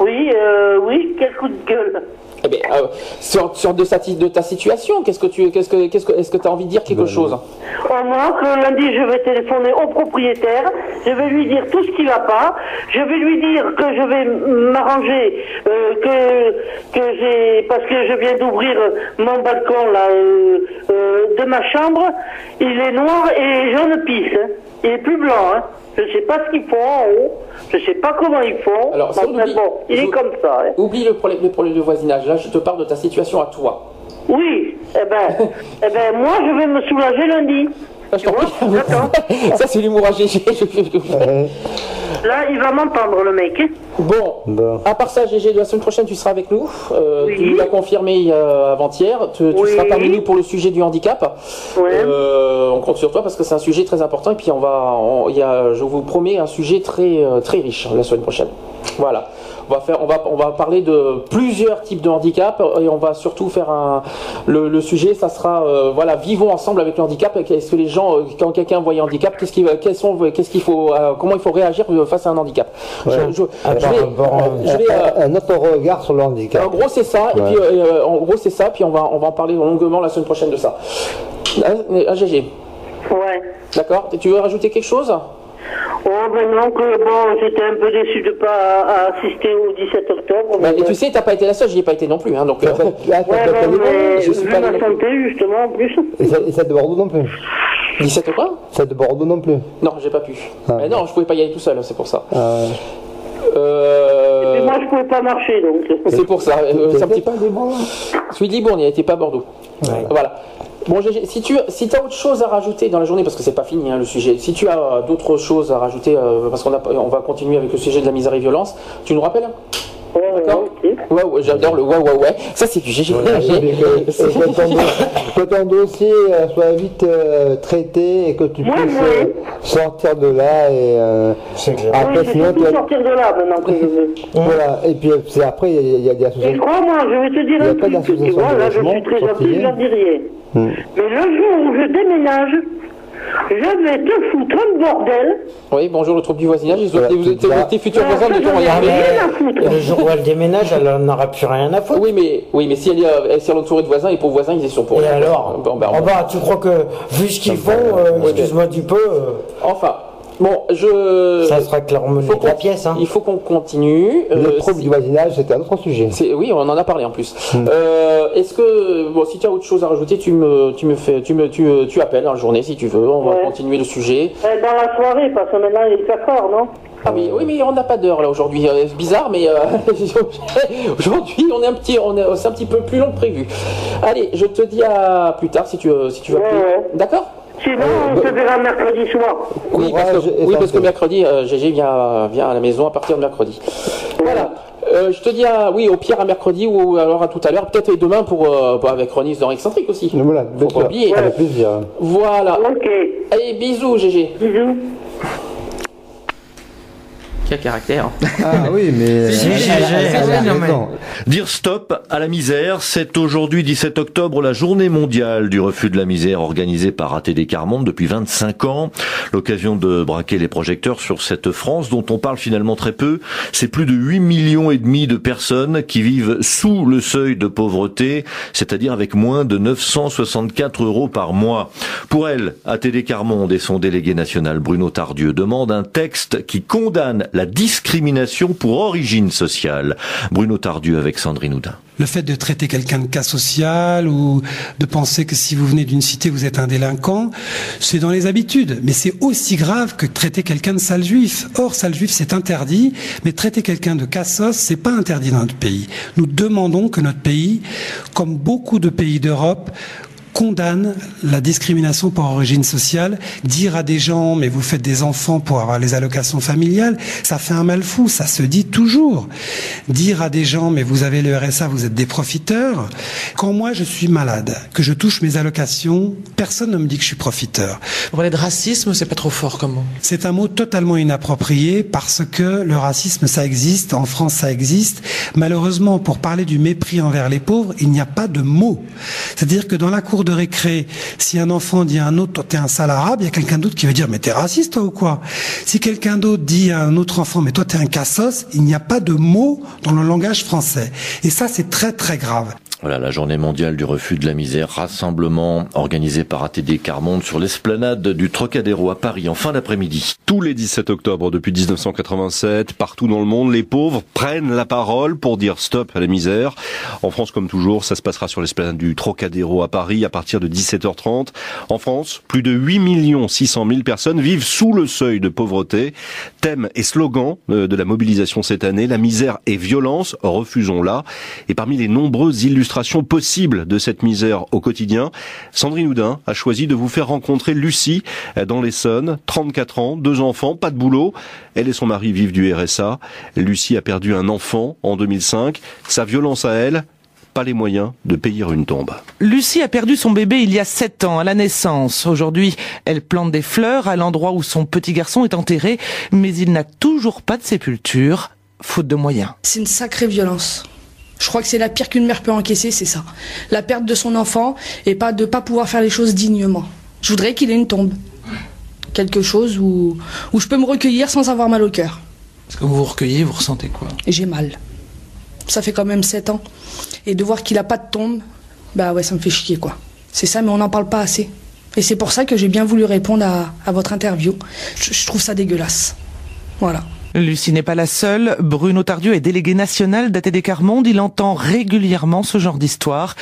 Oui, euh, oui, quel coup de gueule? Eh bien, euh, sur, de, de, ta situation, qu'est-ce que tu, qu'est-ce que, qu'est-ce que, est-ce que tu as envie de dire quelque chose Au moins que lundi, je vais téléphoner au propriétaire, je vais lui dire tout ce qui va pas, je vais lui dire que je vais m'arranger, euh, que, que j'ai, parce que je viens d'ouvrir mon balcon là euh, de ma chambre, il est noir et jaune pisse, hein. il est plus blanc. Hein. Je ne sais pas ce qu'ils font en haut. Je ne sais pas comment ils font. Alors, bon, il est comme ça. Hein. Oublie le problème, le problème de voisinage. Là, je te parle de ta situation à toi. Oui. Eh ben, eh ben moi, je vais me soulager lundi. Ça, c'est l'humour à GG. Là, il va m'entendre, le mec. Bon, à part ça, GG, la semaine prochaine, tu seras avec nous. Euh, tu l'as confirmé avant-hier. Tu, seras parmi nous pour le sujet du handicap. Euh, on compte sur toi parce que c'est un sujet très important. Et puis, on va, y a, je vous promets, un sujet très, euh, très riche la semaine prochaine. Voilà. On va, faire, on, va, on va parler de plusieurs types de handicap et on va surtout faire un. Le, sujet, ça sera euh, voilà, vivons ensemble avec le handicap. Qu'est-ce que les gens, euh, quand quelqu'un voit un handicap, qu'est-ce qu'il qu'est-ce qu'il faut, euh, comment il faut réagir face à un handicap? Je, vais, un autre regard sur le handicap. En gros, c'est ça. Et puis, en gros, c'est ça. Puis on va, on va en parler longuement la semaine prochaine de ça. AGG. Ouais. D'accord. Tu veux rajouter quelque chose? Oh ben non, que bon, j'étais un peu déçu de ne pas assister au 17 octobre. Bah, et tu sais, t'as pas été la seule, j'y ai pas été non plus. Hein, donc, euh, ouais, mais je suis vu ma santé, justement, en plus. Et ça, de Bordeaux non plus 17 quoi Ça de Bordeaux non plus Non, j'ai pas pu. Ah. Mais non, je pouvais pas y aller tout seul, c'est pour ça. Ah, euh... Et moi, je pouvais pas marcher, donc. C'est pour ça. Euh, c'est un petit pas Celui de Libourne, il n'était pas à Bordeaux. Voilà. Bon, si tu as autre chose à rajouter dans la journée, parce que c'est pas fini hein, le sujet, si tu as d'autres choses à rajouter, euh, parce qu'on on va continuer avec le sujet de la misère et violence, tu nous rappelles? Ouais, ouais, j'adore le ouais, ouais, ouais. Ça, c'est du GG. que ton dossier euh, soit vite euh, traité et que tu puisses sortir de là. Et, après, oui, sinon, tu vas... sortir de là maintenant que je veux. Voilà, et puis c'est après, il y, a des associations. Et crois-moi, je vais te dire un truc. Tu vois, là, je suis très gentil, je n'en dis rien. Hmm. Mais le jour où je déménage, je vais te foutre un bordel. Oui, bonjour le troupe du voisinage. Ils ont, tes futurs voisins ne t'ont rien. Le jour où elle déménage, elle n'aura plus rien à foutre. Oui, mais, oui, mais si elle est, si elle est entourée de voisins, et pour voisins, ils y sont pour Et alors ben, oh bah, Tu crois que, vu ce qu'ils font, euh, excuse-moi du peu. Euh, enfin. Bon, je. Ça sera clairement de la pièce. Hein. Il faut qu'on continue. Le euh, trouble du voisinage, c'était un autre sujet. Oui, on en a parlé en plus. Hmm. Euh, Est-ce que, bon, si tu as autre chose à rajouter, tu me, tu me fais, tu me, tu, tu appelles dans la journée si tu veux. On va continuer le sujet. Euh, dans la soirée, parce que maintenant il est 4 heures, non? Ah oui, oui, mais on n'a pas d'heure là aujourd'hui. C'est bizarre, mais aujourd'hui on est un petit, on est, c'est un petit peu plus long que prévu. Allez, je te dis à plus tard si tu, si tu veux. D'accord? Sinon, on se verra mercredi soir. Oui, parce que, oui, parce que mercredi, euh, GG vient, vient à la maison à partir de mercredi. Voilà. Euh, je te dis, oui, au pire à mercredi ou alors à tout à l'heure, peut-être demain pour, euh, avec Ronis dans Excentrique aussi. Voilà, Faut pas oublier. Avec plaisir. Voilà. Ok. Allez, bisous, GG. Bisous. Quel caractère. Ah oui, mais. Si. Dire stop à la misère, c'est aujourd'hui 17 octobre la journée mondiale du refus de la misère organisée par ATD Carmonde depuis 25 ans. L'occasion de braquer les projecteurs sur cette France dont on parle finalement très peu. C'est plus de 8 millions et demi de personnes qui vivent sous le seuil de pauvreté, c'est-à-dire avec moins de 964 euros par mois. Pour elle, ATD Carmonde et son délégué national Bruno Tardieu demandent un texte qui condamne la discrimination pour origine sociale. Bruno Tardieu avec Sandrine Houdin. Le fait de traiter quelqu'un de cas social ou de penser que si vous venez d'une cité, vous êtes un délinquant, c'est dans les habitudes. Mais c'est aussi grave que traiter quelqu'un de sale juif. Or, sale juif, c'est interdit, mais traiter quelqu'un de cassos, c'est pas interdit dans notre pays. Nous demandons que notre pays, comme beaucoup de pays d'Europe, condamne la discrimination par origine sociale. Dire à des gens, mais vous faites des enfants pour avoir les allocations familiales, ça fait un mal fou, ça se dit toujours. Dire à des gens, mais vous avez le RSA, vous êtes des profiteurs. Quand moi je suis malade, que je touche mes allocations, personne ne me dit que je suis profiteur. Vous parlez de racisme, c'est pas trop fort comment C'est un mot totalement inapproprié parce que le racisme, ça existe, en France, ça existe. Malheureusement, pour parler du mépris envers les pauvres, il n'y a pas de mot. C'est-à-dire que dans la cour de récré, si un enfant dit à un autre, toi t'es un sale arabe, il y a quelqu'un d'autre qui va dire, mais t'es raciste toi ou quoi? Si quelqu'un d'autre dit à un autre enfant, mais toi t'es un cassos, il n'y a pas de mot dans le langage français. Et ça, c'est très très grave. Voilà la journée mondiale du refus de la misère, rassemblement organisé par ATD Carmonde sur l'esplanade du Trocadéro à Paris en fin d'après-midi. Tous les 17 octobre depuis 1987, partout dans le monde, les pauvres prennent la parole pour dire stop à la misère. En France, comme toujours, ça se passera sur l'esplanade du Trocadéro à Paris à partir de 17h30. En France, plus de 8 600 000 personnes vivent sous le seuil de pauvreté. Thème et slogan euh, de la mobilisation cette année, la misère et violence, refusons-la. Et parmi les nombreuses illustrations possibles de cette misère au quotidien, Sandrine Houdin a choisi de vous faire rencontrer Lucie euh, dans l'Essonne, 34 ans, deux enfants, pas de boulot. Elle et son mari vivent du RSA. Lucie a perdu un enfant en 2005. Sa violence à elle, pas les moyens de payer une tombe. Lucie a perdu son bébé il y a 7 ans, à la naissance. Aujourd'hui, elle plante des fleurs à l'endroit où son petit garçon est enterré, mais il n'a toujours pas de sépulture, faute de moyens. C'est une sacrée violence. Je crois que c'est la pire qu'une mère peut encaisser, c'est ça. La perte de son enfant et pas de pas pouvoir faire les choses dignement. Je voudrais qu'il ait une tombe. Quelque chose où, où je peux me recueillir sans avoir mal au cœur. Parce que vous vous recueillez, vous ressentez quoi? J'ai mal. Ça fait quand même 7 ans. Et de voir qu'il a pas de tombe, bah ouais, ça me fait chier quoi. C'est ça, mais on n'en parle pas assez. Et c'est pour ça que j'ai bien voulu répondre à, à votre interview. Je, je trouve ça dégueulasse. Voilà. Lucie n'est pas la seule. Bruno Tardieu est délégué national d'ATD Carmonde. Il entend régulièrement ce genre d'histoire.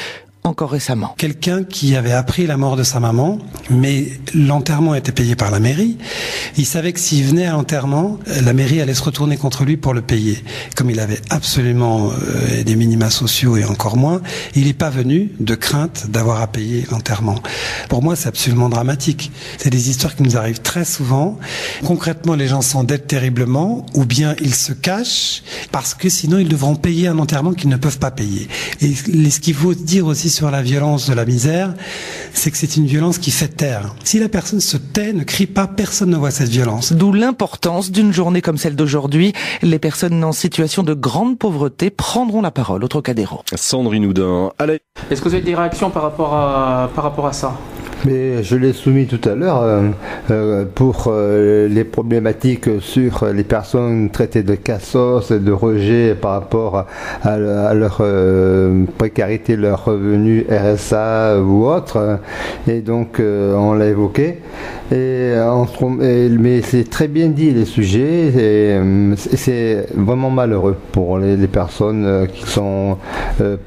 Encore récemment. Quelqu'un qui avait appris la mort de sa maman, mais l'enterrement était payé par la mairie. Il savait que s'il venait à l'enterrement, la mairie allait se retourner contre lui pour le payer. Comme il avait absolument euh, des minima sociaux et encore moins, il n'est pas venu de crainte d'avoir à payer l'enterrement. Pour moi, c'est absolument dramatique. C'est des histoires qui nous arrivent très souvent. Concrètement, les gens s'endettent terriblement ou bien ils se cachent parce que sinon ils devront payer un enterrement qu'ils ne peuvent pas payer. Et ce qu'il faut dire aussi sur la violence de la misère, c'est que c'est une violence qui fait taire. Si la personne se tait, ne crie pas, personne ne voit cette violence. D'où l'importance d'une journée comme celle d'aujourd'hui. Les personnes en situation de grande pauvreté prendront la parole au Trocadéro. Sandrine Houdin, allez. Est-ce que vous avez des réactions par rapport à, par rapport à ça? Mais je l'ai soumis tout à l'heure euh, euh, pour euh, les problématiques sur les personnes traitées de cassos et de rejet par rapport à, leur précarité, leur revenu RSA ou autre. Et donc on l'a évoqué. Et, mais c'est très bien dit les sujets. Et, c'est vraiment malheureux pour les, les personnes qui sont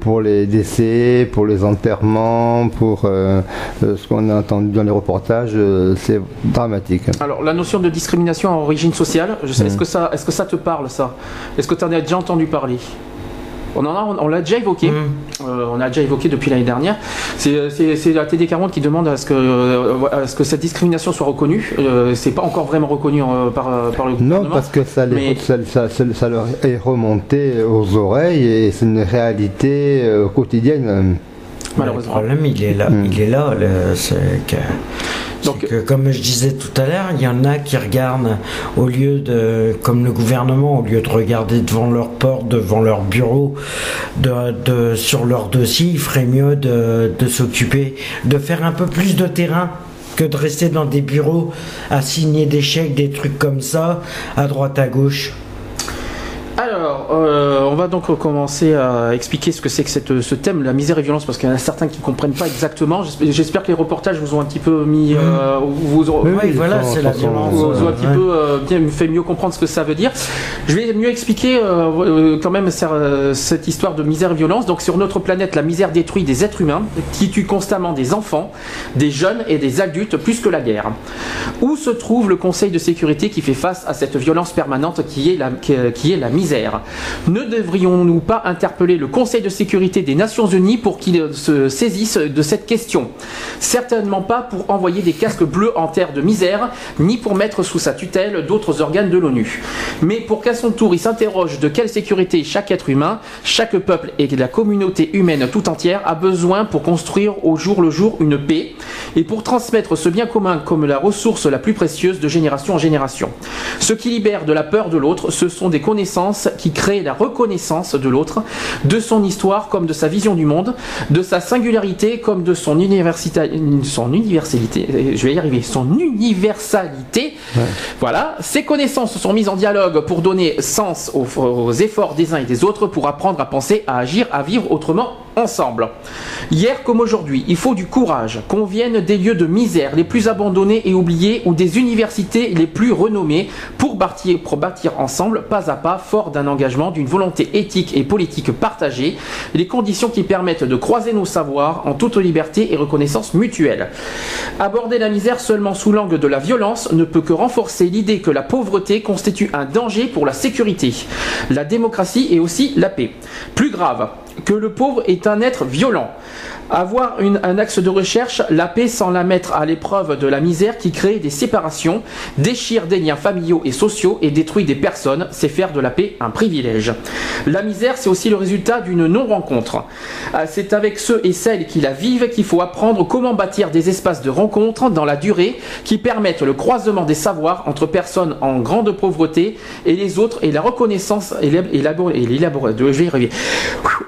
pour les décès, pour les enterrements, pour ce qu'on qu'on a entendu dans les reportages, c'est dramatique. Alors, la notion de discrimination à origine sociale, est-ce mm. que, ça, est que ça te parle, ça? Est-ce que tu en as déjà entendu parler? On on, l'a déjà évoqué. Mm. Euh, on a déjà évoqué depuis l'année dernière. C'est la TD40 qui demande à ce que, euh, ce que cette discrimination soit reconnue. Euh, c'est pas encore vraiment reconnu par, par le gouvernement. Non, parce que ça, ça, leur est remonté aux oreilles et c'est une réalité quotidienne. Malheureusement. Le problème, il est là. Mm. Il est là. que donc, comme je disais tout à l'heure, il y en a qui regardent au lieu de, comme le gouvernement, au lieu de regarder devant leur porte, devant leur bureau, de, sur leur dossier, il ferait mieux de, de s'occuper, de faire un peu plus de terrain que de rester dans des bureaux à signer des chèques, des trucs comme ça, à droite à gauche. Alors, euh, on va donc commencer à expliquer ce que c'est que cette, ce thème, la misère et violence, parce qu'il y en a certains qui ne comprennent pas exactement. J'espère que les reportages vous ont un petit peu mis. Euh, vous, oui, voilà, c'est la violence. Vous, ont un petit peu euh, bien fait mieux comprendre ce que ça veut dire. Je vais mieux expliquer quand même cette histoire de misère et violence. Donc, sur notre planète, la misère détruit des êtres humains qui tuent constamment des enfants, des jeunes et des adultes plus que la guerre. Où se trouve le Conseil de sécurité qui fait face à cette violence permanente qui est la, qui est la misère ne devrions-nous pas interpeller le Conseil de sécurité des Nations Unies pour qu'il se saisisse de cette question? Certainement pas pour envoyer des casques bleus en terre de misère, ni pour mettre sous sa tutelle d'autres organes de l'ONU. Mais pour qu'à son tour il s'interroge de quelle sécurité chaque être humain, chaque peuple et la communauté humaine tout entière a besoin pour construire au jour le jour une paix et pour transmettre ce bien commun comme la ressource la plus précieuse de génération en génération. Ce qui libère de la peur de l'autre, ce sont des connaissances qui crée la reconnaissance de l'autre, de son histoire comme de sa vision du monde, de sa singularité comme de son, université, son universalité. Je vais y arriver, son universalité. Voilà, ces connaissances sont mises en dialogue pour donner sens aux efforts des uns et des autres, pour apprendre à penser, à agir, à vivre autrement ensemble. Hier comme aujourd'hui, il faut du courage, qu'on vienne des lieux de misère les plus abandonnés et oubliés ou des universités les plus renommées pour bâtir, pour bâtir ensemble, pas à pas, fort d'un engagement, d'une volonté éthique et politique partagée, les conditions qui permettent de croiser nos savoirs en toute liberté et reconnaissance mutuelle. Aborder la misère seulement sous l'angle de la violence ne peut que renforcer l'idée que la pauvreté constitue un danger pour la sécurité, la démocratie et aussi la paix. Plus grave, que le pauvre est un être violent. Avoir un axe de recherche, la paix sans la mettre à l'épreuve de la misère qui crée des séparations, déchire des liens familiaux et sociaux et détruit des personnes, c'est faire de la paix un privilège. La misère, c'est aussi le résultat d'une non-rencontre. Euh, c'est avec ceux et celles qui la vivent qu'il faut apprendre comment bâtir des espaces de rencontre dans la durée qui permettent le croisement des savoirs entre personnes en grande pauvreté et les autres et la reconnaissance et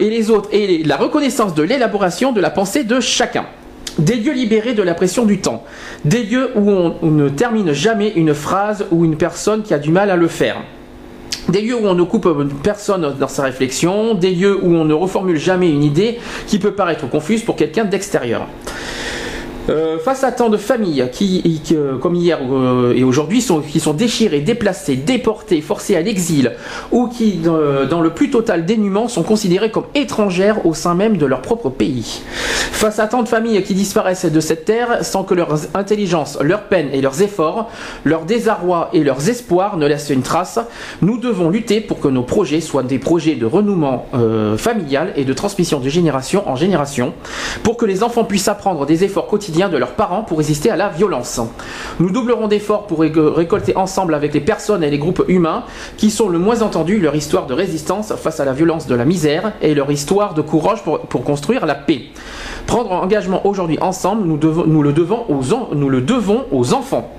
et les autres et la reconnaissance de l'élaboration de la pensée de chacun. Des lieux libérés de la pression du temps. Des lieux où on, ne termine jamais une phrase ou une personne qui a du mal à le faire. Des lieux où on ne coupe personne dans sa réflexion, des lieux où on ne reformule jamais une idée qui peut paraître confuse pour quelqu'un d'extérieur. Euh, face à tant de familles qui, comme hier euh, et aujourd'hui, sont, qui sont déchirées, déplacées, déportées, forcées à l'exil, ou qui, dans, le plus total dénuement, sont considérées comme étrangères au sein même de leur propre pays. Face à tant de familles qui disparaissent de cette terre sans que leur intelligence, leur peine et leurs efforts, leur désarroi et leurs espoirs ne laissent une trace, nous devons lutter pour que nos projets soient des projets de renouement euh, familial et de transmission de génération en génération, pour que les enfants puissent apprendre des efforts quotidiens de leurs parents pour résister à la violence. Nous doublerons d'efforts pour récolter ensemble avec les personnes et les groupes humains qui sont le moins entendus leur histoire de résistance face à la violence de la misère et leur histoire de courage pour, construire la paix. Prendre engagement aujourd'hui ensemble, nous, le devons aux, nous le devons aux enfants.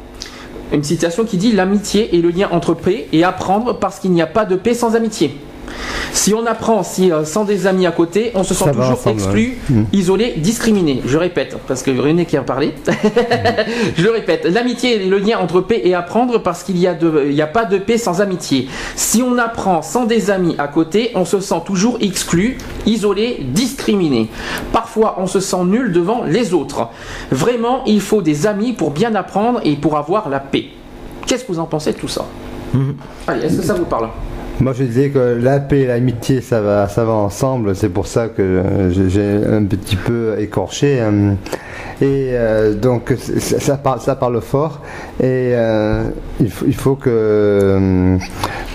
Une citation qui dit l'amitié est le lien entre paix et apprendre parce qu'il n'y a pas de paix sans amitié. Si on apprend si, euh, sans des amis à côté, on se sent toujours exclu, mm. isolé, discriminé. Je répète, parce que René qui a parlé. je le répète, l'amitié est le lien entre paix et apprendre parce qu'il n'y a, a pas de paix sans amitié. Si on apprend sans des amis à côté, on se sent toujours exclu, isolé, discriminé. Parfois, on se sent nul devant les autres. Vraiment, il faut des amis pour bien apprendre et pour avoir la paix. Qu'est-ce que vous en pensez de tout ça? Mm. Allez, est-ce que ça vous parle? Moi, je disais que la paix et l'amitié, ça va, ça va ensemble. C'est pour ça que j'ai un petit peu écorché. Hein. Et euh, donc, ça, parle, ça parle fort. Et euh, il, faut, que,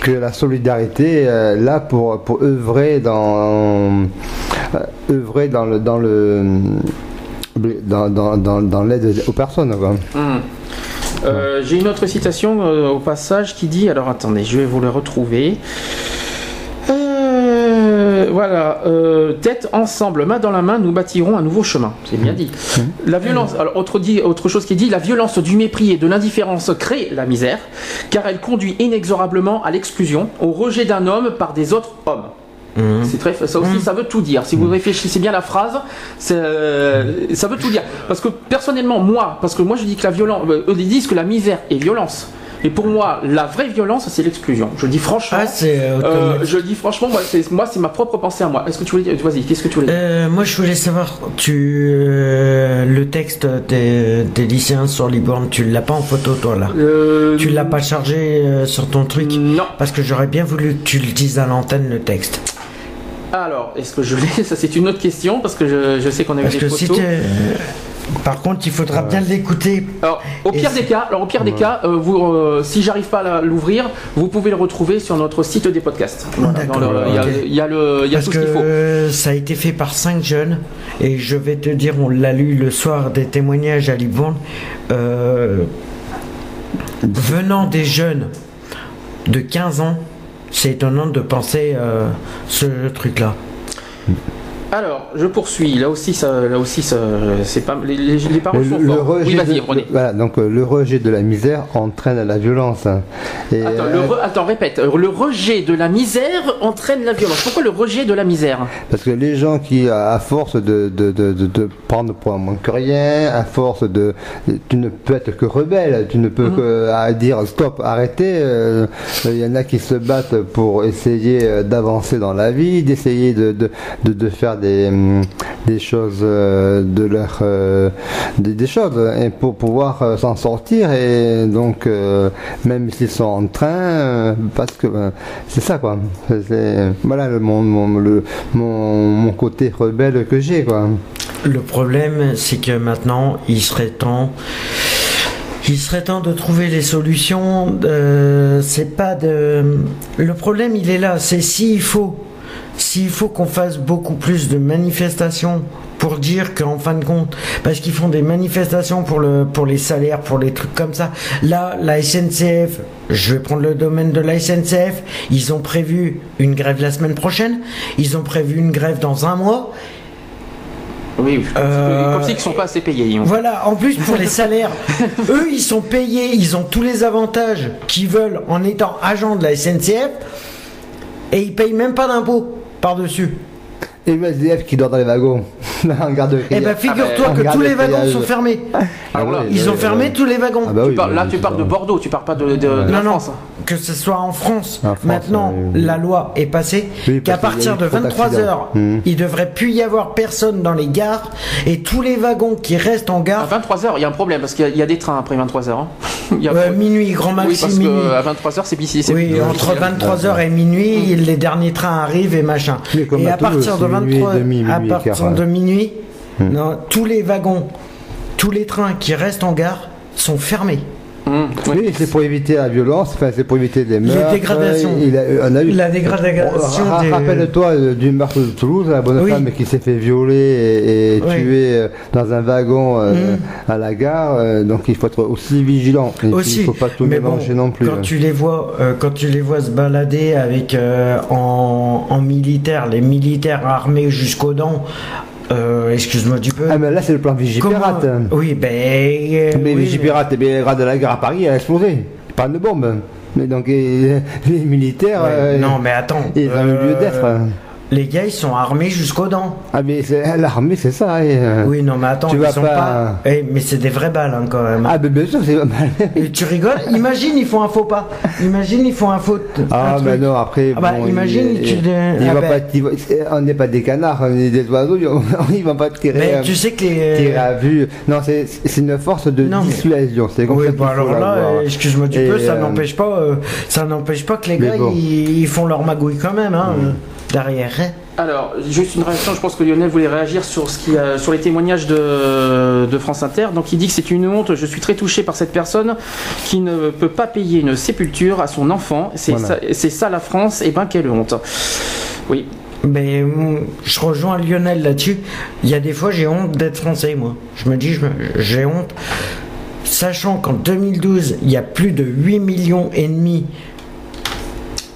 que la solidarité, euh, là, pour, pour œuvrer dans, œuvrer dans le, dans le, dans, dans, dans, l'aide aux personnes. Hum. Euh, j'ai une autre citation euh, au passage qui dit, alors attendez, je vais vous le retrouver. Euh, voilà, tête ensemble, main dans la main, nous bâtirons un nouveau chemin. C'est bien dit. La violence, alors autre, dit, autre chose qui dit, la violence du mépris et de l'indifférence crée la misère, car elle conduit inexorablement à l'exclusion, au rejet d'un homme par des autres hommes. Mhm. C'est très, ça aussi, mhm. ça veut tout dire. Si vous mhm. réfléchissez bien à la phrase, euh, ça veut tout dire. Parce que personnellement, moi, parce que moi je dis que la violence, euh, eux disent que la misère est violence. Et pour moi, la vraie violence, c'est l'exclusion. Je dis franchement. Ah, euh, je dis franchement, moi, c'est ma propre pensée à moi. Est-ce que tu voulais dire Vas-y, qu'est-ce que tu voulais dire? Moi, je voulais savoir, tu le texte des, lycéens sur Liborne, tu l'as pas en photo, toi là? Tu l'as pas chargé sur ton truc? Non. Parce que j'aurais bien voulu que tu le dises à l'antenne, le texte. Alors, est-ce que je l'ai Ça, c'est une autre question parce que je, sais qu'on a eu des photos. par contre, il faudra bien l'écouter. Alors, au pire des cas, alors au pire des cas, euh, vous, euh, si j'arrive pas à l'ouvrir, vous pouvez le retrouver sur notre site des podcasts. Il y, a, le, il y a tout ce qu'il faut. Ça a été fait par cinq jeunes et je vais te dire, on l'a lu le soir des témoignages à Libourne. Euh, venant des jeunes de 15 ans, c'est étonnant de penser euh, ce truc-là. Alors, je poursuis. Là aussi, ça, là aussi, ça, c'est pas les, les, paroles sont le Rejet de, voilà, donc euh, le rejet de la misère entraîne la violence. Hein. Et, attends, euh, attends, répète. Le rejet de la misère entraîne la violence. Pourquoi le rejet de la misère? Parce que les gens qui, à force de, de, de, de prendre pour un moins que rien, à force de, tu ne peux être que rebelle, tu ne peux mhm. que à dire stop, arrêtez. Euh, il y en a qui se battent pour essayer d'avancer dans la vie, d'essayer de, de, de faire des, hum, des choses euh, de leur euh, des, choses et pour pouvoir euh, s'en sortir et donc même s'ils sont en train parce que c'est ça quoi voilà le, mon, mon, le, mon, mon côté rebelle que j'ai quoi le problème c'est que maintenant il serait temps il serait temps de trouver les solutions. c'est pas de. Le problème, il est là. C'est s'il faut s'il faut qu'on fasse beaucoup plus de manifestations pour dire qu'en fin de compte, parce qu'ils font des manifestations pour, le, pour les salaires, pour les trucs comme ça. Là, la SNCF, je vais prendre le domaine de la SNCF, ils ont prévu une grève la semaine prochaine, ils ont prévu une grève dans un mois. Oui, euh, comme s'ils ne sont pas assez payés. Voilà, en plus pour les salaires, eux ils sont payés, ils ont tous les avantages qu'ils veulent en étant agents de la SNCF et ils payent même pas d'impôts par-dessus. Et le SDF qui dort dans les wagons, en garde Eh ben figure-toi ah, que tous les wagons sont fermés. Ah Ils ont fermé tous les wagons. Ah bah là, tu parles de Bordeaux, tu parles pas de, de, non, non, Que ce soit en France. Maintenant, la loi est passée qu'à partir de 23 h mmh. il devrait plus y avoir personne dans les gares et tous les wagons qui restent en gare. À 23 h il y a un problème parce qu'il y, a des trains après 23 h hein. minuit, grand maximum. Oui, parce qu'à 23 h c'est ici. Oui, entre 23 h et minuit, les derniers trains arrivent et machin. Et à partir de à partir de minuit, hmm. tous les wagons, tous les trains qui restent en gare sont fermés. Hmm. Oui, c'est pour éviter la violence, enfin, c'est pour éviter les meurtres. La dégradation. La dégradation. Rappelle-toi euh, du meurtre de Toulouse, la bonne femme qui s'est fait violer et, tuer euh, dans un wagon euh, hmm. à la gare. donc il faut être aussi vigilant. aussi. Il ne faut pas tout mélanger non plus. Quand tu les vois, quand tu les vois se balader avec en, en militaire, les militaires armés jusqu'aux dents euh, excuse-moi du peu. Ah, mais là, c'est le plan Vigipirate. Oui, ben. Euh, mais Vigipirate, oui, bien, de la gare à Paris a explosé. Pas de bombe. Mais donc, les militaires. Euh, non, mais attends. Ils ont eu lieu d'être. Les gars, ils sont armés jusqu'aux dents. Ah, mais l'armée, c'est ça. Et, euh, oui, non, mais attends, tu ils sont pas. Eh, mais c'est des vraies balles, hein, quand même. Ah, mais bien sûr, c'est Et tu rigoles Imagine, ils font un faux pas. imagine, ils font un faute. Ah, mais non, après. Ah bah, imagine, tu. Ah va bah. pas, on n'est pas des canards, on est des oiseaux, ils vont pas tirer. Mais tu sais que les. Tirer à vue. Non, c'est une force de dissuasion. C'est oui, bah alors là, excuse-moi du peu, ça euh, n'empêche pas, euh, ça n'empêche pas que les gars, ils, font leur magouille quand même, hein, mm. Derrière. Alors, juste une réaction, je pense que Lionel voulait réagir sur, ce qui, sur les témoignages de, de, France Inter. Donc il dit que c'est une honte, je suis très touché par cette personne qui ne peut pas payer une sépulture à son enfant. C'est ça, ça, la France, et ben quelle honte. Oui. Mais je rejoins Lionel là-dessus. Il y a des fois j'ai honte d'être français, moi. Je me dis, j'ai honte. Sachant qu'en 2012, il y a plus de 8 millions et demi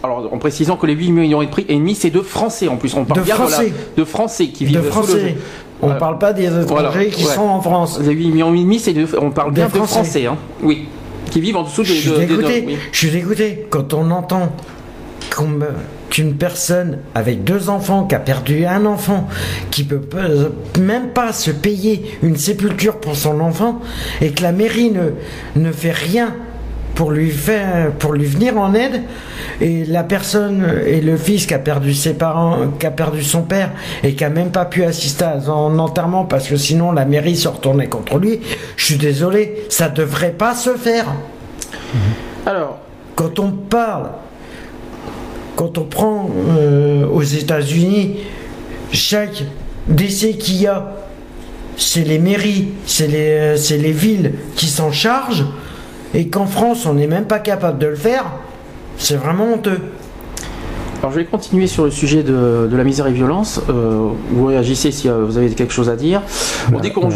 alors, en précisant que les 8 millions et demi, c'est de Français en plus. On parle de Français. de Français qui vivent de Français. On ne parle pas des étrangers qui sont en France. Les 8 millions et demi, c'est de, on parle bien de Français. Hein. Oui. Qui vivent en dessous de, je suis dégoûté. Je suis dégoûté quand on entend qu'une personne avec deux enfants, qui a perdu un enfant, qui peut même pas se payer une sépulture pour son enfant, et que la mairie ne, ne fait rien pour lui faire, pour lui venir en aide. Et la personne et le fils qui a perdu ses parents, qui a perdu son père et qui a même pas pu assister à son enterrement parce que sinon la mairie se retournait contre lui. Je suis désolé, ça devrait pas se faire. Mhm. Alors, quand on parle, quand on prend euh, aux États-Unis, chaque décès qu'il y a, c'est les mairies, c'est les, c'est les villes qui s'en chargent et qu'en France on n'est même pas capable de le faire, c'est vraiment honteux. Alors je vais continuer sur le sujet de, la misère et violence. Euh, vous réagissez si euh, vous avez quelque chose à dire. On dit qu'on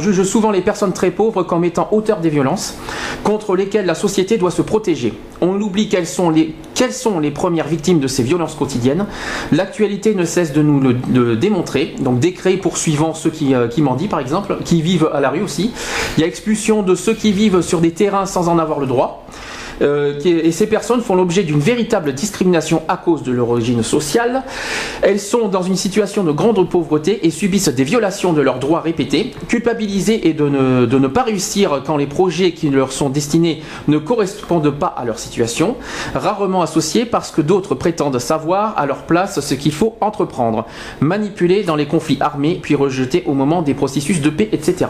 juge, souvent les personnes très pauvres comme étant auteurs des violences contre lesquelles la société doit se protéger. On oublie quelles sont les, quelles sont les premières victimes de ces violences quotidiennes. L'actualité ne cesse de nous le démontrer. Donc décret poursuivant ceux qui, euh, qui mendient par exemple, qui vivent à la rue aussi. Il y a expulsion de ceux qui vivent sur des terrains sans en avoir le droit. Euh, et ces personnes font l'objet d'une véritable discrimination à cause de leur origine sociale. Elles sont dans une situation de grande pauvreté et subissent des violations de leurs droits répétés, culpabilisées et de ne, de ne pas réussir quand les projets qui leur sont destinés ne correspondent pas à leur situation, rarement associés parce que d'autres prétendent savoir à leur place ce qu'il faut entreprendre, manipulés dans les conflits armés puis rejetés au moment des processus de paix, etc.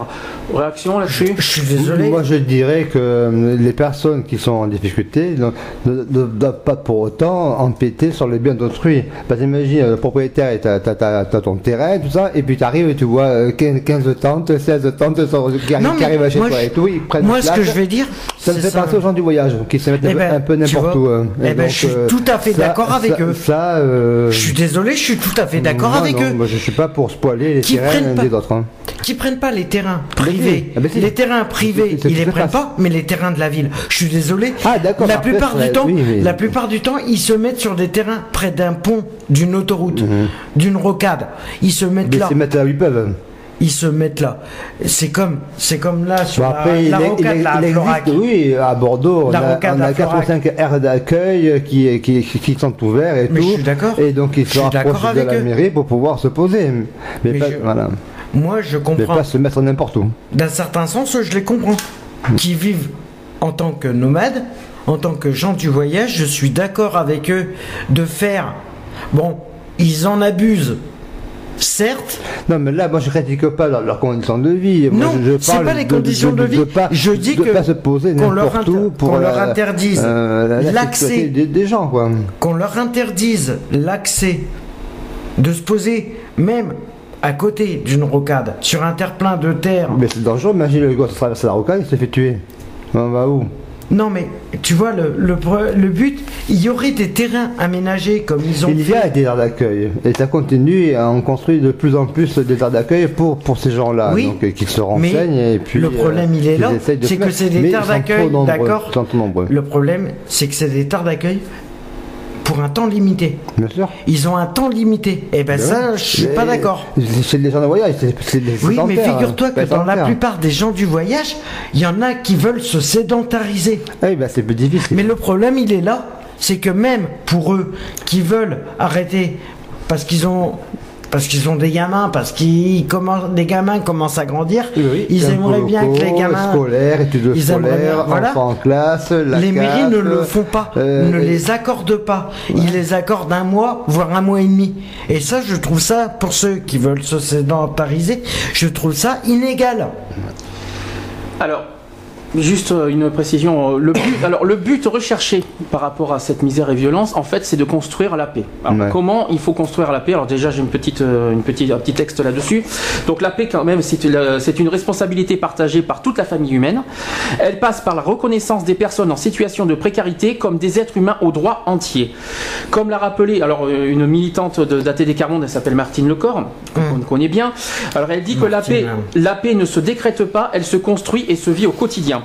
Réaction là-dessus? Je suis désolé. Moi je dirais que les personnes qui sont en difficultés ne, doivent pas pour autant empêter sur les biens d'autrui. Parce que imagine, le propriétaire, tu as, ton terrain, tout ça, et puis tu arrives et tu vois 15, 15 tentes, 16 tentes qui, arrivent chez toi et tout, ils prennent Moi, ce que je vais dire, ça me fait penser aux gens du voyage, qui se mettent ben, un peu n'importe où. Hein. Eh ben, je suis euh, tout à fait d'accord avec eux. Ça, euh, Je suis désolé, je suis tout à fait d'accord avec eux. Moi, je suis pas pour spoiler les terrains des autres. Hein. Qui prennent pas les terrains privés. Ah, les terrains privés, ils les prennent pas, mais les terrains de la ville. Je suis désolé. Ah, d'accord. La plupart du temps, la plupart du temps, ils se mettent sur des terrains près d'un pont, d'une autoroute, mhm. d'une rocade. Ils se mettent mais là. Ils se mettent là où ils peuvent ils se mettent là. C'est comme, c'est comme là sur la, rocade, la Oui, à Bordeaux, on a, on a 4 ou 5 aires d'accueil qui, qui, qui, sont ouverts et mais tout. Je suis d'accord. Et donc ils se rapprochent de la mairie pour pouvoir se poser. Mais, pas, voilà. Moi, je comprends. Mais pas se mettre n'importe où. D'un certain sens, je les comprends. Qui vivent en tant que nomades, en tant que gens du voyage, je suis d'accord avec eux de faire. Bon, ils en abusent. Certes. Non, mais là, moi, je critique pas leurs conditions de vie. non, c'est pas les conditions de, vie. je dis que pas se poser qu'on leur, pour leur euh, interdise euh, l'accès des, des, gens, quoi. Qu'on leur interdise l'accès de se poser, même à côté d'une rocade, sur un terre-plein de terre. Mais c'est dangereux, imagine le gars traverse la rocade, il se fait tuer. On va où? Non, mais tu vois, le, le, but, il y aurait des terrains aménagés comme ils ont Il y a des aires d'accueil. Et ça continue, et on construit de plus en plus des aires d'accueil pour, pour ces gens-là. Oui, donc, qui se renseignent. et puis, le problème, il est là. C'est que c'est des terres d'accueil, d'accord Le problème, c'est que c'est des terres d'accueil pour un temps limité. Bien sûr. Ils ont un temps limité. Et eh ben ça, je suis pas d'accord. C'est des gens de voyage, c'est Oui, mais figure-toi que dans la plupart des gens du voyage, il y en a qui veulent se sédentariser. Oui, ben c'est plus difficile. Mais le problème, il est là, c'est que même pour eux qui veulent arrêter parce qu'ils ont parce qu'ils sont des gamins, parce qu'ils commencent, des gamins commencent à grandir. ils aimeraient bien que les gamins scolaires, études ils scolaires, voilà. en classe, la les mairies ne le font pas, euh, ne les accordent pas. Ils les accordent un mois, voire un mois et demi. Et ça, je trouve ça, pour ceux qui veulent se sédentariser, je trouve ça inégal. Alors, Juste euh, une précision. Euh, le but, alors, le but recherché par rapport à cette misère et violence, en fait, c'est de construire la paix. Comment il faut construire la paix? Alors déjà, j'ai une petite, euh, une petite, un petit texte là-dessus. Donc la paix, quand même, c'est une responsabilité partagée par toute la famille humaine. Elle passe par la reconnaissance des personnes en situation de précarité comme des êtres humains aux droits entiers. Comme l'a rappelé, alors une militante d'ATD Carmonde, elle s'appelle Martine Lecor, qu'on mmh. connaît bien. Alors elle dit que la paix, la paix ne se décrète pas, elle se construit et se vit au quotidien.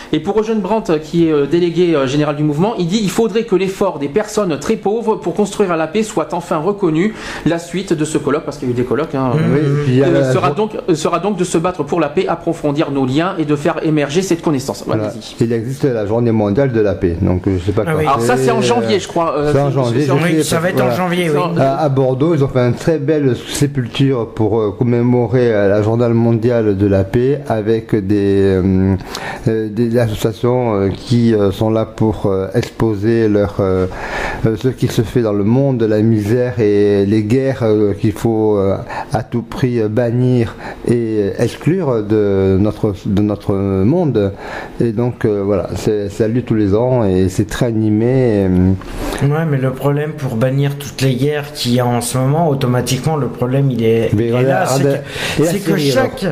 Et pour Eugène Brandt, qui est euh, délégué euh, général du mouvement, il dit il faudrait que l'effort des personnes très pauvres pour construire la paix soit enfin reconnu. La suite de ce colloque, parce qu'il y a eu des colloques, hein, euh, sera, donc, sera donc de se battre pour la paix, approfondir nos liens et de faire émerger cette connaissance. Il existe la journée mondiale de la paix. Donc je sais pas ah Alors ça c'est en janvier, je crois. c'est en janvier. ça va être en janvier. Oui. À, Bordeaux, ils ont fait une très belle sépulture pour commémorer la journée mondiale de la paix avec des, des associations euh, qui euh, sont là pour euh, exposer leur, ce qui se fait dans le monde de la misère et les guerres qu'il faut à tout prix bannir et exclure de notre, de notre monde. Et donc voilà, ça a lieu tous les ans et c'est très animé. Ouais, mais le problème pour bannir toutes les guerres qu'il y a en ce moment, automatiquement le problème il est, là. C'est que, chaque.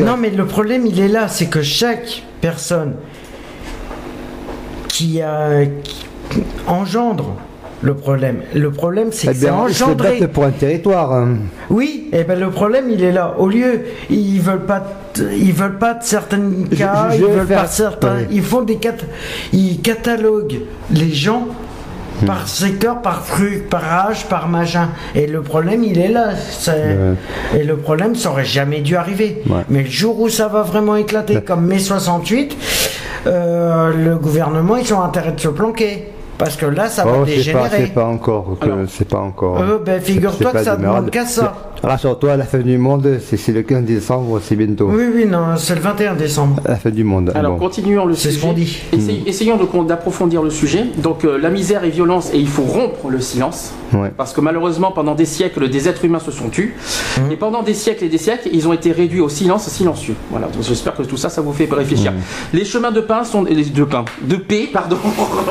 Non, mais le problème il est là, c'est que chaque personne qui, a, engendre le problème. Le problème, c'est que eh c'est engendré. pour un territoire. Hein. Oui, et eh ben le problème, il est là. Au lieu, ils veulent pas, ils veulent pas de certains cas, ils veulent pas certains. Ils font des cat, ils cataloguent les gens hmm. par secteur, par truc, par âge, par machin. Et le problème, il est là. Et le problème, ça aurait jamais dû arriver. Mais le jour où ça va vraiment éclater, comme mai 68, euh, le gouvernement, ils ont intérêt de se planquer. Parce que là, ça va oh, dégénérer. C'est pas, encore. C'est pas encore. Euh, ben, figure-toi que ça demande qu'à ça. Rassure-toi, la fin du monde, c'est le 15 décembre, c'est bientôt. Oui, oui, non, c'est le 21 décembre. La fin du monde. Alors, continuons le sujet. C'est ce qu'on dit. Essayons d'approfondir le sujet. Donc, euh, la misère et violence, et il faut rompre le silence. Parce que malheureusement, pendant des siècles, des êtres humains se sont tus. Mmh. Et pendant des siècles et des siècles, ils ont été réduits au silence silencieux. Voilà. Donc, j'espère que tout ça, ça vous fait réfléchir. Mmh. Les chemins de pain sont. De pain. De paix, pardon.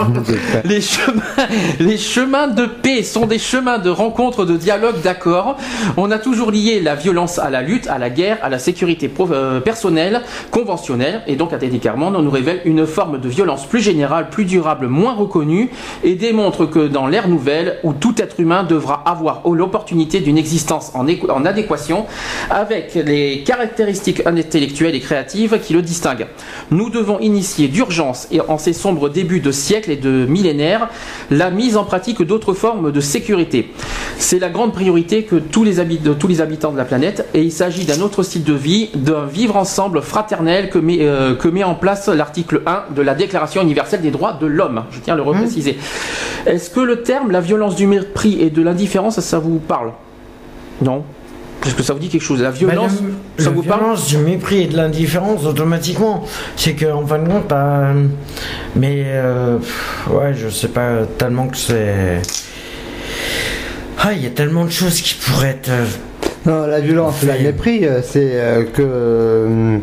les, chemins, les chemins de paix sont des chemins de rencontre, de dialogue, d'accord. On a toujours lié la violence à la lutte, à la guerre, à la sécurité euh, personnelle, conventionnelle. Et donc, Carmond, on nous révèle une forme de violence plus générale, plus durable, moins reconnue, et démontre que dans l'ère nouvelle, où tout être humain devra avoir l'opportunité d'une existence en, en adéquation avec les caractéristiques intellectuelles et créatives qui le distinguent. Nous devons initier d'urgence et en ces sombres débuts de siècles et de millénaires la mise en pratique d'autres formes de sécurité. C'est la grande priorité que tous les, de tous les habitants de la planète et il s'agit d'un autre style de vie, d'un vivre ensemble fraternel que met, euh, que met en place l'article 1 de la Déclaration universelle des droits de l'homme. Je tiens à le repréciser. Mmh. Est-ce que le terme la violence du mépris et de l'indifférence, ça vous parle? Non? Est-ce que ça vous dit quelque chose La violence, ça vous parle? La violence, du mépris et de l'indifférence, automatiquement, c'est qu'en fin de compte, bah, mais euh, ouais, je sais pas tellement que c'est. Ah, il y a tellement de choses qui pourraient être. Euh, non, la violence, le mépris, euh, c'est que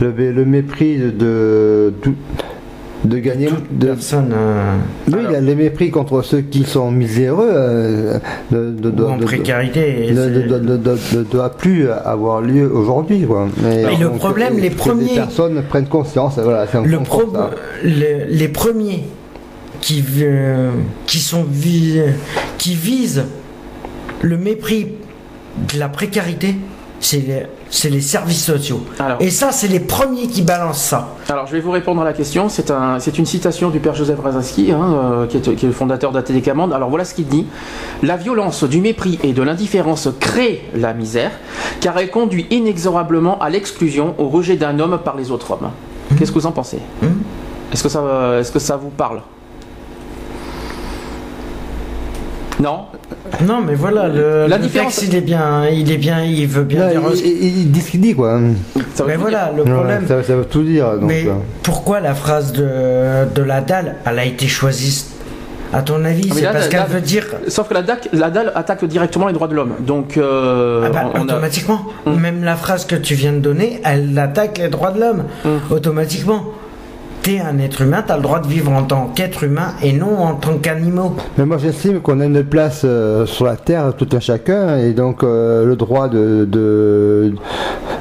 le, le, mépris de, de de gagner de personne. Euh, oui, il y a les mépris contre ceux qui sont miséreux. Euh, de, en précarité. Ne doit plus avoir lieu aujourd'hui. Mais, le problème, les premiers. Les personnes prennent conscience. Voilà, le les premiers qui, euh, qui, sont qui visent le mépris de la précarité, c'est les, c'est les services sociaux. et ça, c'est les premiers qui balancent ça. Alors, je vais vous répondre à la question. C'est un, une citation du père Joseph Razaski, hein, euh, qui, est, le fondateur d'Atélécamande. Alors, voilà ce qu'il dit. La violence du mépris et de l'indifférence crée la misère, car elle conduit inexorablement à l'exclusion, au rejet d'un homme par les autres hommes. Mmh. Qu'est-ce que vous en pensez? Mmh. Est-ce que, ça, est -ce que ça vous parle? Non. Non, mais voilà, le, la différence, il est bien, il est bien, il veut bien dire. Il, dit ce qu'il dit, quoi. mais voilà, le problème. ça, veut tout dire. mais euh. pourquoi la phrase de, de la dalle, elle a été choisie à ton avis, ah, c'est parce qu'elle veut dire. Sauf que la, DAC, la dalle attaque directement les droits de l'homme. Donc. Euh, ah bah, automatiquement. Hum. Même la phrase que tu viens de donner, elle attaque les droits de l'homme. Hum. Automatiquement un être humain, tu as le droit de vivre en tant qu'être humain et non en tant qu'animaux. Mais moi j'estime qu'on a une place euh, sur la terre tout un chacun et donc euh, le droit de,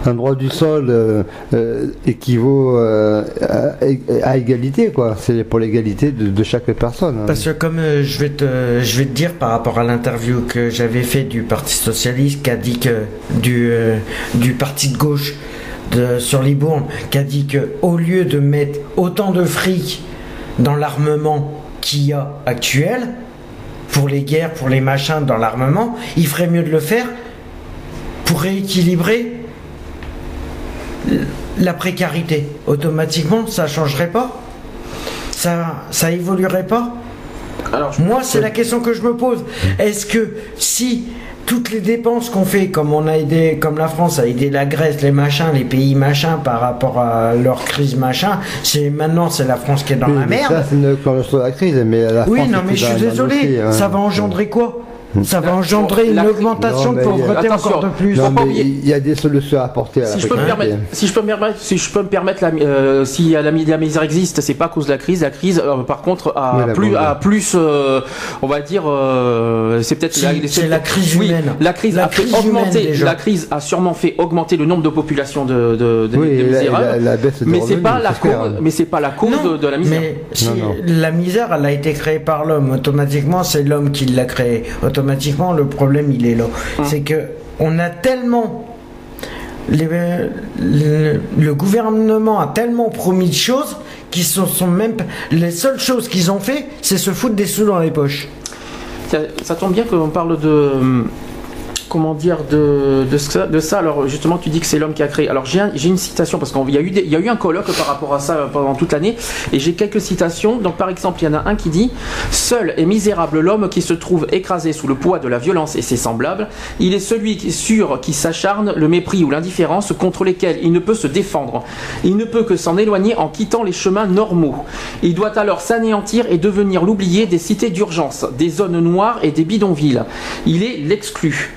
un droit du sol euh, équivaut à, égalité quoi. C'est pour l'égalité de, chaque personne. Hein. Parce que comme je vais te je vais te dire par rapport à l'interview que j'avais fait du Parti socialiste qui a dit que du du parti de gauche sur Libourne qui a dit que au lieu de mettre autant de fric dans l'armement qu'il y a actuel, pour les guerres, pour les machins dans l'armement, il ferait mieux de le faire pour rééquilibrer la précarité. Automatiquement, ça changerait pas? Ça, ça évoluerait pas? Alors, Moi, c'est la question que je me pose. Est-ce que si toutes les dépenses qu'on fait, comme on a aidé, comme la France a aidé la Grèce, les machins, les pays machins par rapport à leur crise machin, c'est maintenant c'est la France qui est dans la merde. Ça c'est une la crise, mais la Oui, non, mais je suis désolé, hein. ça va engendrer quoi? ça va engendrer une augmentation de pauvreté encore de plus. il y a des solutions à apporter à si je peux me permettre, Si je peux me permettre, si, je peux me permettre la, euh, si la, misère existe, c'est pas à cause de la crise. La crise, euh, par contre, a plus, a plus euh, on va dire, c'est peut-être la, la, crise humaine. La crise a fait augmenter. La crise a sûrement fait augmenter le nombre de populations de, de, de, oui, mais c'est pas la cause, mais c'est pas la cause de, la misère. Mais si la misère, elle a été créée par l'homme. Automatiquement, c'est l'homme qui l'a créée automatiquement le problème il est là. C'est que on a tellement le, gouvernement a tellement promis de choses qui sont, sont même les seules choses qu'ils ont fait, c'est se foutre des sous dans les poches. Ça, ça tombe bien qu'on parle de comment dire de, ça, Alors justement, tu dis que c'est l'homme qui a créé. Alors j'ai une citation parce qu'il y, a eu un colloque par rapport à ça pendant toute l'année et j'ai quelques citations. Donc par exemple, il y en a un qui dit Seul est misérable l'homme qui se trouve écrasé sous le poids de la violence et ses semblables. Il est celui sûr qui s'acharne le mépris ou l'indifférence contre lesquels il ne peut se défendre. Il ne peut que s'en éloigner en quittant les chemins normaux. Il doit alors s'anéantir et devenir l'oublié des cités d'urgence, des zones noires et des bidonvilles. Il est l'exclu.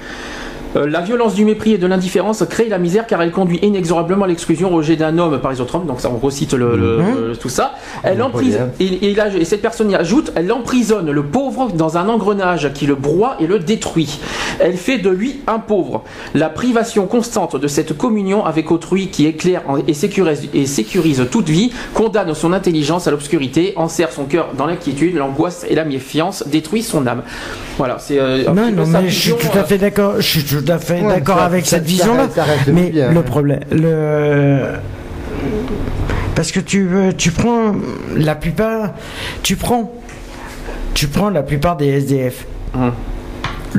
Euh, la violence du mépris et de l'indifférence crée la misère car elle conduit inexorablement à l'exclusion, rejet d'un homme par les autres hommes. Donc ça, on recite le, mhm. tout ça. Elle emprisonne, et, et, cette personne y ajoute, elle emprisonne le pauvre dans un engrenage qui le broie et le détruit. Elle fait de lui un pauvre. La privation constante de cette communion avec autrui qui éclaire et sécurise, et sécurise toute vie condamne son intelligence à l'obscurité, enserre son cœur dans l'inquiétude, l'angoisse et la méfiance, détruit son âme. Voilà, c'est. Euh, non, non, mais je suis tout à fait d'accord. Je suis tout à fait d'accord avec cette vision-là. Mais le problème, le parce que tu tu prends la plupart, tu prends, tu prends la plupart des SDF. Hum.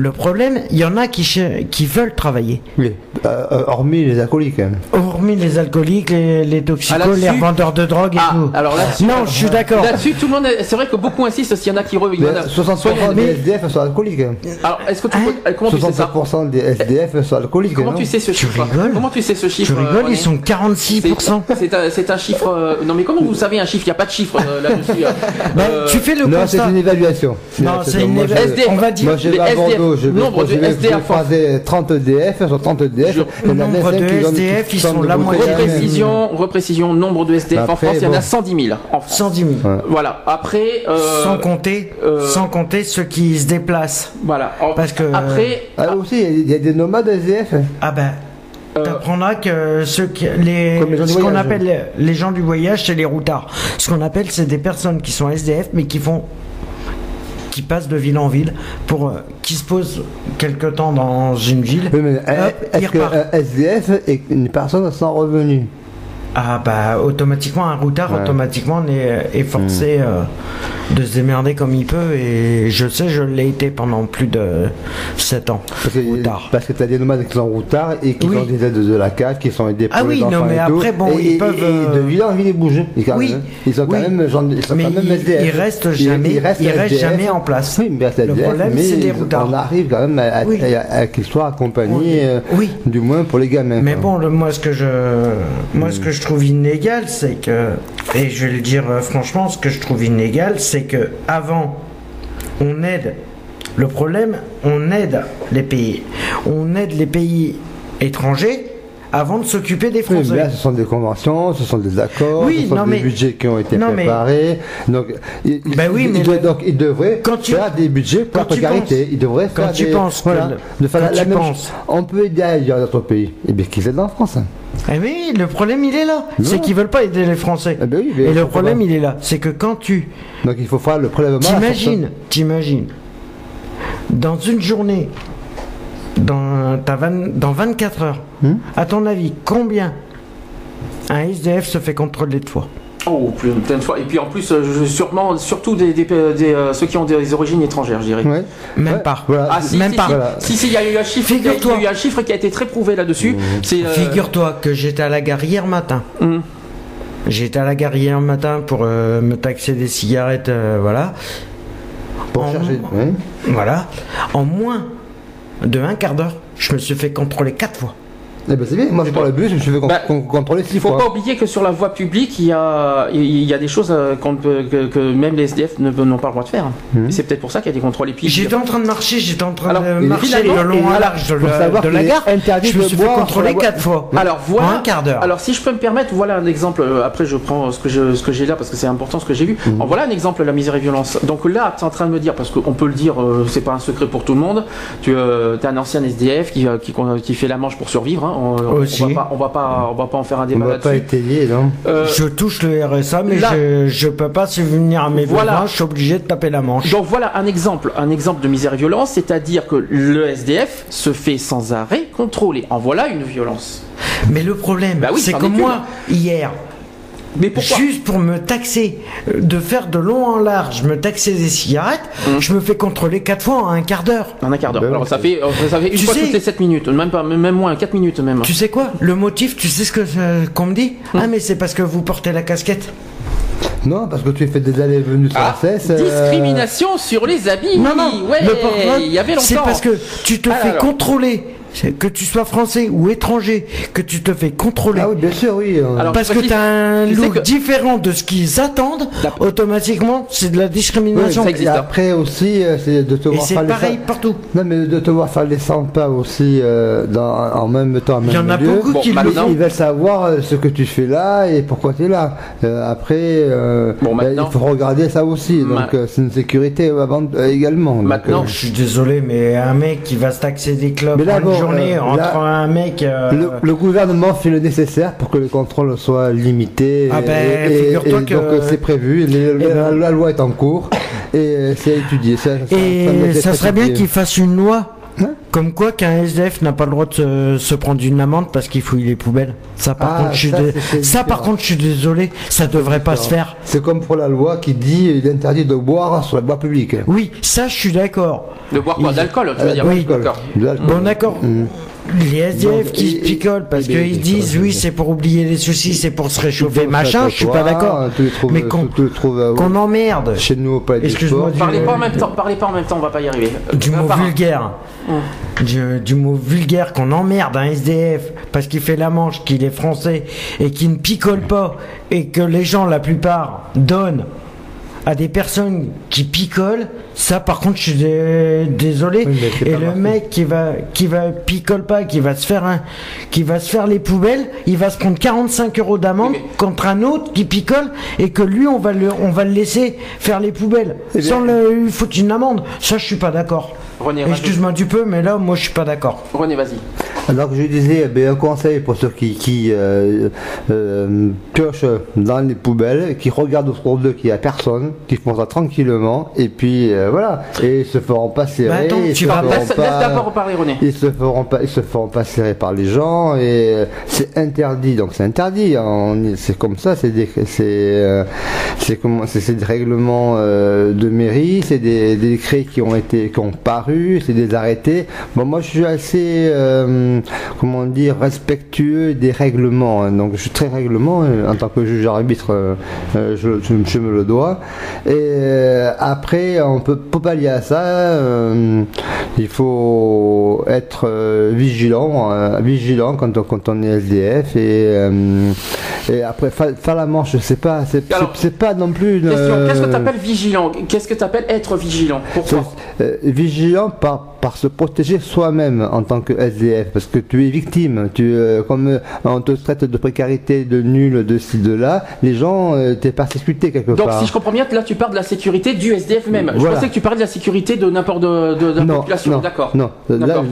Le problème, il y en a qui, qui veulent travailler. Oui. Euh, euh, hormis les alcooliques. Hein. Hormis les alcooliques, les, les toxicos, ah, les vendeurs de drogue et ah, tout. Alors non, je suis d'accord. Là-dessus, tout le monde. C'est vrai que beaucoup insistent s'il y en a qui reviennent. 60% des SDF sont alcooliques. Hein. Alors, est-ce que tu peux, hein comment tu sais ça 60% des SDF sont alcooliques. Comment tu sais ce chiffre Comment tu sais ce chiffre Tu rigoles, ils sont 46%. C'est un, chiffre. Euh, non, mais comment vous savez un chiffre? Il n'y a pas de chiffre là-dessus. Bah, tu fais le constat. Non, c'est une évaluation. Non, c'est une évaluation. On va dire. Je vais Bordeaux, je vais 30 DF, sur 30 DF. Le nombre de SDF, ils sont la moitié. Reprécision, reprécision, nombre de SDF en France, il y en a 110 000. En France. 110 000. Voilà. Après. Euh, sans compter, euh, sans compter ceux qui se déplacent. Voilà. Parce que. Après. Ah, aussi, il y a des nomades SDF. Ah ben. Euh, T'apprendras que ceux qui, les, ce qu'on appelle les gens du voyage, c'est les routards. Ce qu'on appelle, c'est des personnes qui sont SDF, mais qui font qui passent de ville en ville pour euh, qui se posent quelque temps dans une ville. est-ce qu'un SDF est une personne sans revenu? Ah bah automatiquement un routard automatiquement est, est forcé. Hmm. Euh, de se démerder comme il peut et je sais, je l'ai été pendant plus de 7 ans. Parce que, routard. Parce que tu as des nomades qui sont routard et qui ont des aides de la CAF, qui sont aidés pour Ah oui, non, mais après, bon, ils peuvent. Et, de village, ils bougent. Ils, oui, ils sont quand même, ils sont mais quand même ils, Ils restent jamais, ils restent, jamais en place. Oui, mais le problème, c'est des routards. On arrive quand même à, qu'ils soient accompagnés, euh, du moins pour les gamins. Mais bon, moi, ce que je, moi, ce que je trouve inégal, c'est que, et je vais le dire euh, franchement, ce que je trouve inégal, c'est que avant, on aide. Le problème, on aide les pays. On aide les pays étrangers avant de s'occuper des Français. Oui, là, ce sont des conventions, ce sont des accords, ce sont des budgets qui ont été préparés. Donc, il, ben oui, mais donc, il devrait faire des budgets pour la précarité. Il devrait quand faire tu des, penses voilà, de faire la, même penses. On peut aider ailleurs dans d'autres pays. Et eh bien qu'ils aident en France. Eh oui, le problème il est là. C'est qu'ils veulent pas aider les Français. Eh ben oui, Et le problème il est là. C'est que quand tu. Donc il faut faire le prélèvement. T'imagines, t'imagines. Dans une journée, dans, dans 24 heures, hmm? À ton avis, combien un SDF se fait contrôler de fois? Oh, plein de fois. Et puis en plus, euh, sûrement, surtout des, euh, ceux qui ont des origines étrangères, je dirais. Même pas. Ah, si, Même si, pas. Si, si, il y a eu un chiffre, il y a eu un chiffre qui a été très prouvé là-dessus. Mmh. Euh, Figure-toi que j'étais à la gare hier matin. Mmh. J'étais à la gare hier matin pour me taxer des cigarettes, voilà. Pour chercher. Voilà. En moins de un quart d'heure, je me suis fait contrôler quatre fois. Eh ben c'est bien, moi je prends le bus, je me suis fait bah, contrôler six fois. Il ne faut pas oublier que sur la voie publique, il y a, il y a des choses euh, que, que, même les SDF n'ont pas le droit de faire. Mhm. C'est peut-être pour ça qu'il y a des contrôles. J'étais en train de marcher, j'étais en train de marcher le long à large de, la gare. je me suis fait contrôler quatre fois. Alors voilà. un quart d'heure. Alors si je peux me permettre, voilà un exemple. Euh, après, je prends ce que j'ai ce que là parce que c'est important ce que j'ai vu. Mhm. Voilà un exemple de la misère et violence. Donc là, tu es en train de me dire, parce qu'on peut le dire, euh, c'est pas un secret pour tout le monde, tu es un ancien SDF qui, qui, fait la manche pour survivre. Hein. Aussi on va pas, on va pas en faire un débat là-dessus. On va pas étayer, non euh, Je touche le RSA, mais je, je peux pas subvenir à mes voilà. je suis obligé de taper la manche. Donc voilà un exemple, un exemple de misère et violence, c'est-à-dire que le SDF se fait sans arrêt contrôler. En voilà une violence. Mais le problème, bah c'est que moi, hier, mais Juste pour me taxer, euh, de faire de long en large, me taxer des cigarettes, hum. je me fais contrôler quatre fois en un quart d'heure. En un quart d'heure. Ben Alors ça fait, euh, ça fait une fois toutes les 7 minutes, même pas, même moins, 4 minutes même. Tu sais quoi? Le motif, tu sais ce que euh, qu'on me dit? Hum. Ah mais c'est parce que vous portez la casquette. Non, parce que tu fais des allées et venues sans ah, cesse. Discrimination sur les habits. Non, non. Ouais, il y avait longtemps. C'est parce que tu te fais contrôler que tu sois français ou étranger, que tu te fais contrôler. Ah oui, bien sûr, oui. Euh. Parce que tu as un look différent de ce qu'ils attendent, automatiquement, c'est de la discrimination. et après aussi, euh, c'est de te voir faire pareil partout. Non, mais de te voir faire les 100 pas aussi euh, dans, en même temps, Il y en a beaucoup qui Ils veulent savoir ce que tu fais là et pourquoi tu es là. après, bon, ben, il faut regarder ça aussi. Donc, c'est une sécurité également. Maintenant, je suis désolé, mais un mec qui va se taxer des clubs. Mais journée euh, entre un mec. Euh, le, gouvernement fait le nécessaire pour que les contrôles soient limités. Ah ben, figure-toi que. Donc euh, c'est prévu, eh ben, la, loi est en cours et c'est étudié. Ça, et ça, serait bien qu'il fasse une loi Hein Comme quoi qu'un SDF n'a pas le droit de se, prendre une amende parce qu'il fouille les poubelles. Ça par, ah, contre, je suis ça, par contre, je suis désolé, ça devrait pas se faire. C'est comme pour la loi qui dit il est interdit de boire sur la voie publique. Oui, ça je suis d'accord. De boire quoi D'alcool, tu veux dire Oui, Bon d'accord. Mm les SDF qui se picolent parce qu'ils disent oui c'est pour oublier les soucis, c'est pour se réchauffer, machin, je suis pas d'accord. Mais qu'on emmerde. Chez nous au palais Excuse-moi. Parlez pas en même temps, parlez pas en même temps, on va pas y arriver. Du mot vulgaire. Hum. Du, mot vulgaire qu'on emmerde un SDF parce qu'il fait la manche, qu'il est français et qu'il ne picole pas et que les gens la plupart donnent à des personnes qui picolent, ça par contre je suis désolé. et le mec qui va qui va picole pas, qui va se faire un, qui va se faire les poubelles, il va se prendre 45 euros d'amende contre un autre qui picole et que lui on va le on va le laisser faire les poubelles sans lui foutre une amende. Ça je suis pas d'accord. René, Excuse-moi du peu, mais là, moi, je suis pas d'accord. René, vas-y. Alors je disais, eh un conseil pour ceux qui, qui euh, euh, piochent dans les poubelles, qui regardent autour d'eux qu'il n'y a personne, qui font ça tranquillement, et puis euh, voilà, et ils se feront pas serrer. Bah attends, ils tu vas laisse, d'abord reparler René. Ils se feront pas, ils se feront pas serrer par les gens, et c'est interdit, donc c'est interdit. c'est comme ça, c'est des, c'est, c'est comment, c'est des règlements de mairie, c'est des, des décrets qui ont été, qui ont paru, c'est des arrêtés. Bon, moi je suis assez comment dire, respectueux des règlements. Hein. Donc je suis très règlement en tant que juge arbitre, euh, euh, je, me le dois. Et euh, après, on peut pas pallier à ça. il faut être vigilant, vigilant quand on, quand on est SDF et, et après faire la manche. Je sais pas, c'est pas non plus. Qu'est-ce que tu appelles vigilant? Qu'est-ce que tu appelles être vigilant? Pourquoi Vigilant par par se protéger soi-même en tant que SDF, parce que tu es victime. Tu, euh, comme euh, on te traite de précarité, de nul, de ci, de là, les gens euh, t'es persécuté quelque part. Donc si je comprends bien, là tu parles de la sécurité du SDF même. Je pensais que tu parlais de la sécurité de n'importe de, de, la population. D'accord. Non. Là,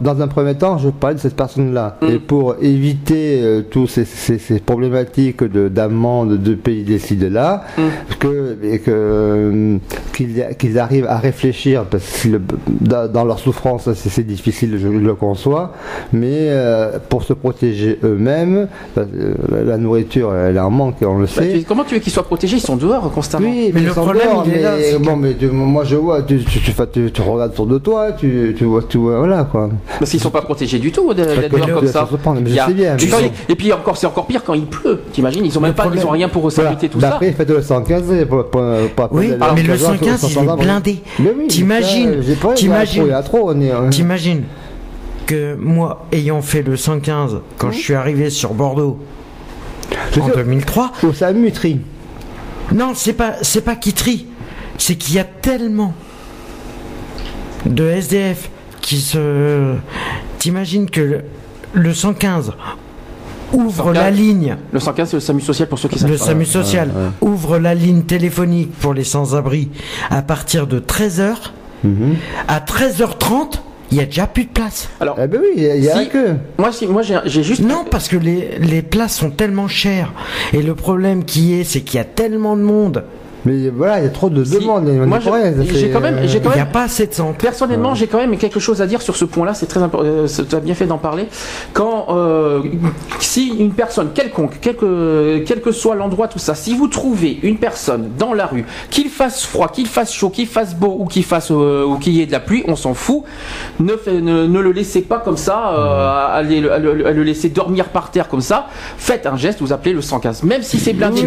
dans un premier temps, je parlais de cette personne-là. Mm. Et pour éviter euh, tous ces, ces, ces, problématiques d'amende de, pays décidés de là, mm. que, et que qu'ils arrivent à réfléchir parce que dans leur souffrance, c'est difficile, je le conçois, mais euh, pour se protéger eux-mêmes, euh, la nourriture, elle est en manque, on le bah, sait. comment tu veux qu'ils soient protégés? Ils sont dehors constamment. Oui, mais, le problème, il est là. Bon, mais moi je vois, tu, tu, tu, regardes autour de toi, tu, vois, tu vois, voilà quoi. Parce qu'ils sont pas protégés du tout d'être dehors comme ça. mais je sais bien. et puis encore, c'est encore pire quand il pleut. T'imagines? Ils ont même pas, ils ont rien pour s'habiter tout ça. Après, faites le 115 pour, pour, oui, mais le 115 il est blindé. T'imagines T'imagines. T'imagines que moi, ayant fait le 115 quand je suis arrivé sur Bordeaux en 2003, ça trie. Non, c'est pas c'est pas qui trie, c'est qu'il y a tellement de SDF qui se. T'imagines que le, 115 ouvre la ligne. Le 115, c'est le SAMU social pour ceux qui savent. Le SAMU social ouvre la ligne téléphonique pour les sans-abri à partir de 13h Mhm. À 13h30, il y a déjà plus de place. Alors, eh ben oui, il y a, que. Moi, si, moi j'ai juste. Non, parce que les, les places sont tellement chères. Et le problème qui est, c'est qu'il y a tellement de monde mais voilà, il y a trop de demandes. Moi, j'ai quand même, j'ai quand même. Il n'y a pas assez de centres. Personnellement, j'ai quand même quelque chose à dire sur ce point-là. C'est très important. Euh, tu as bien fait d'en parler. Quand, euh, si une personne quelconque, quel que, quel que soit l'endroit, tout ça, si vous trouvez une personne dans la rue, qu'il fasse froid, qu'il fasse chaud, qu'il fasse beau ou qu'il fasse euh, ou qu'il y ait de la pluie, on s'en fout. Ne, ne, ne, le laissez pas comme ça, euh, aller, le laisser dormir par terre comme ça. Faites un geste, vous appelez le 115. Même si c'est blindé,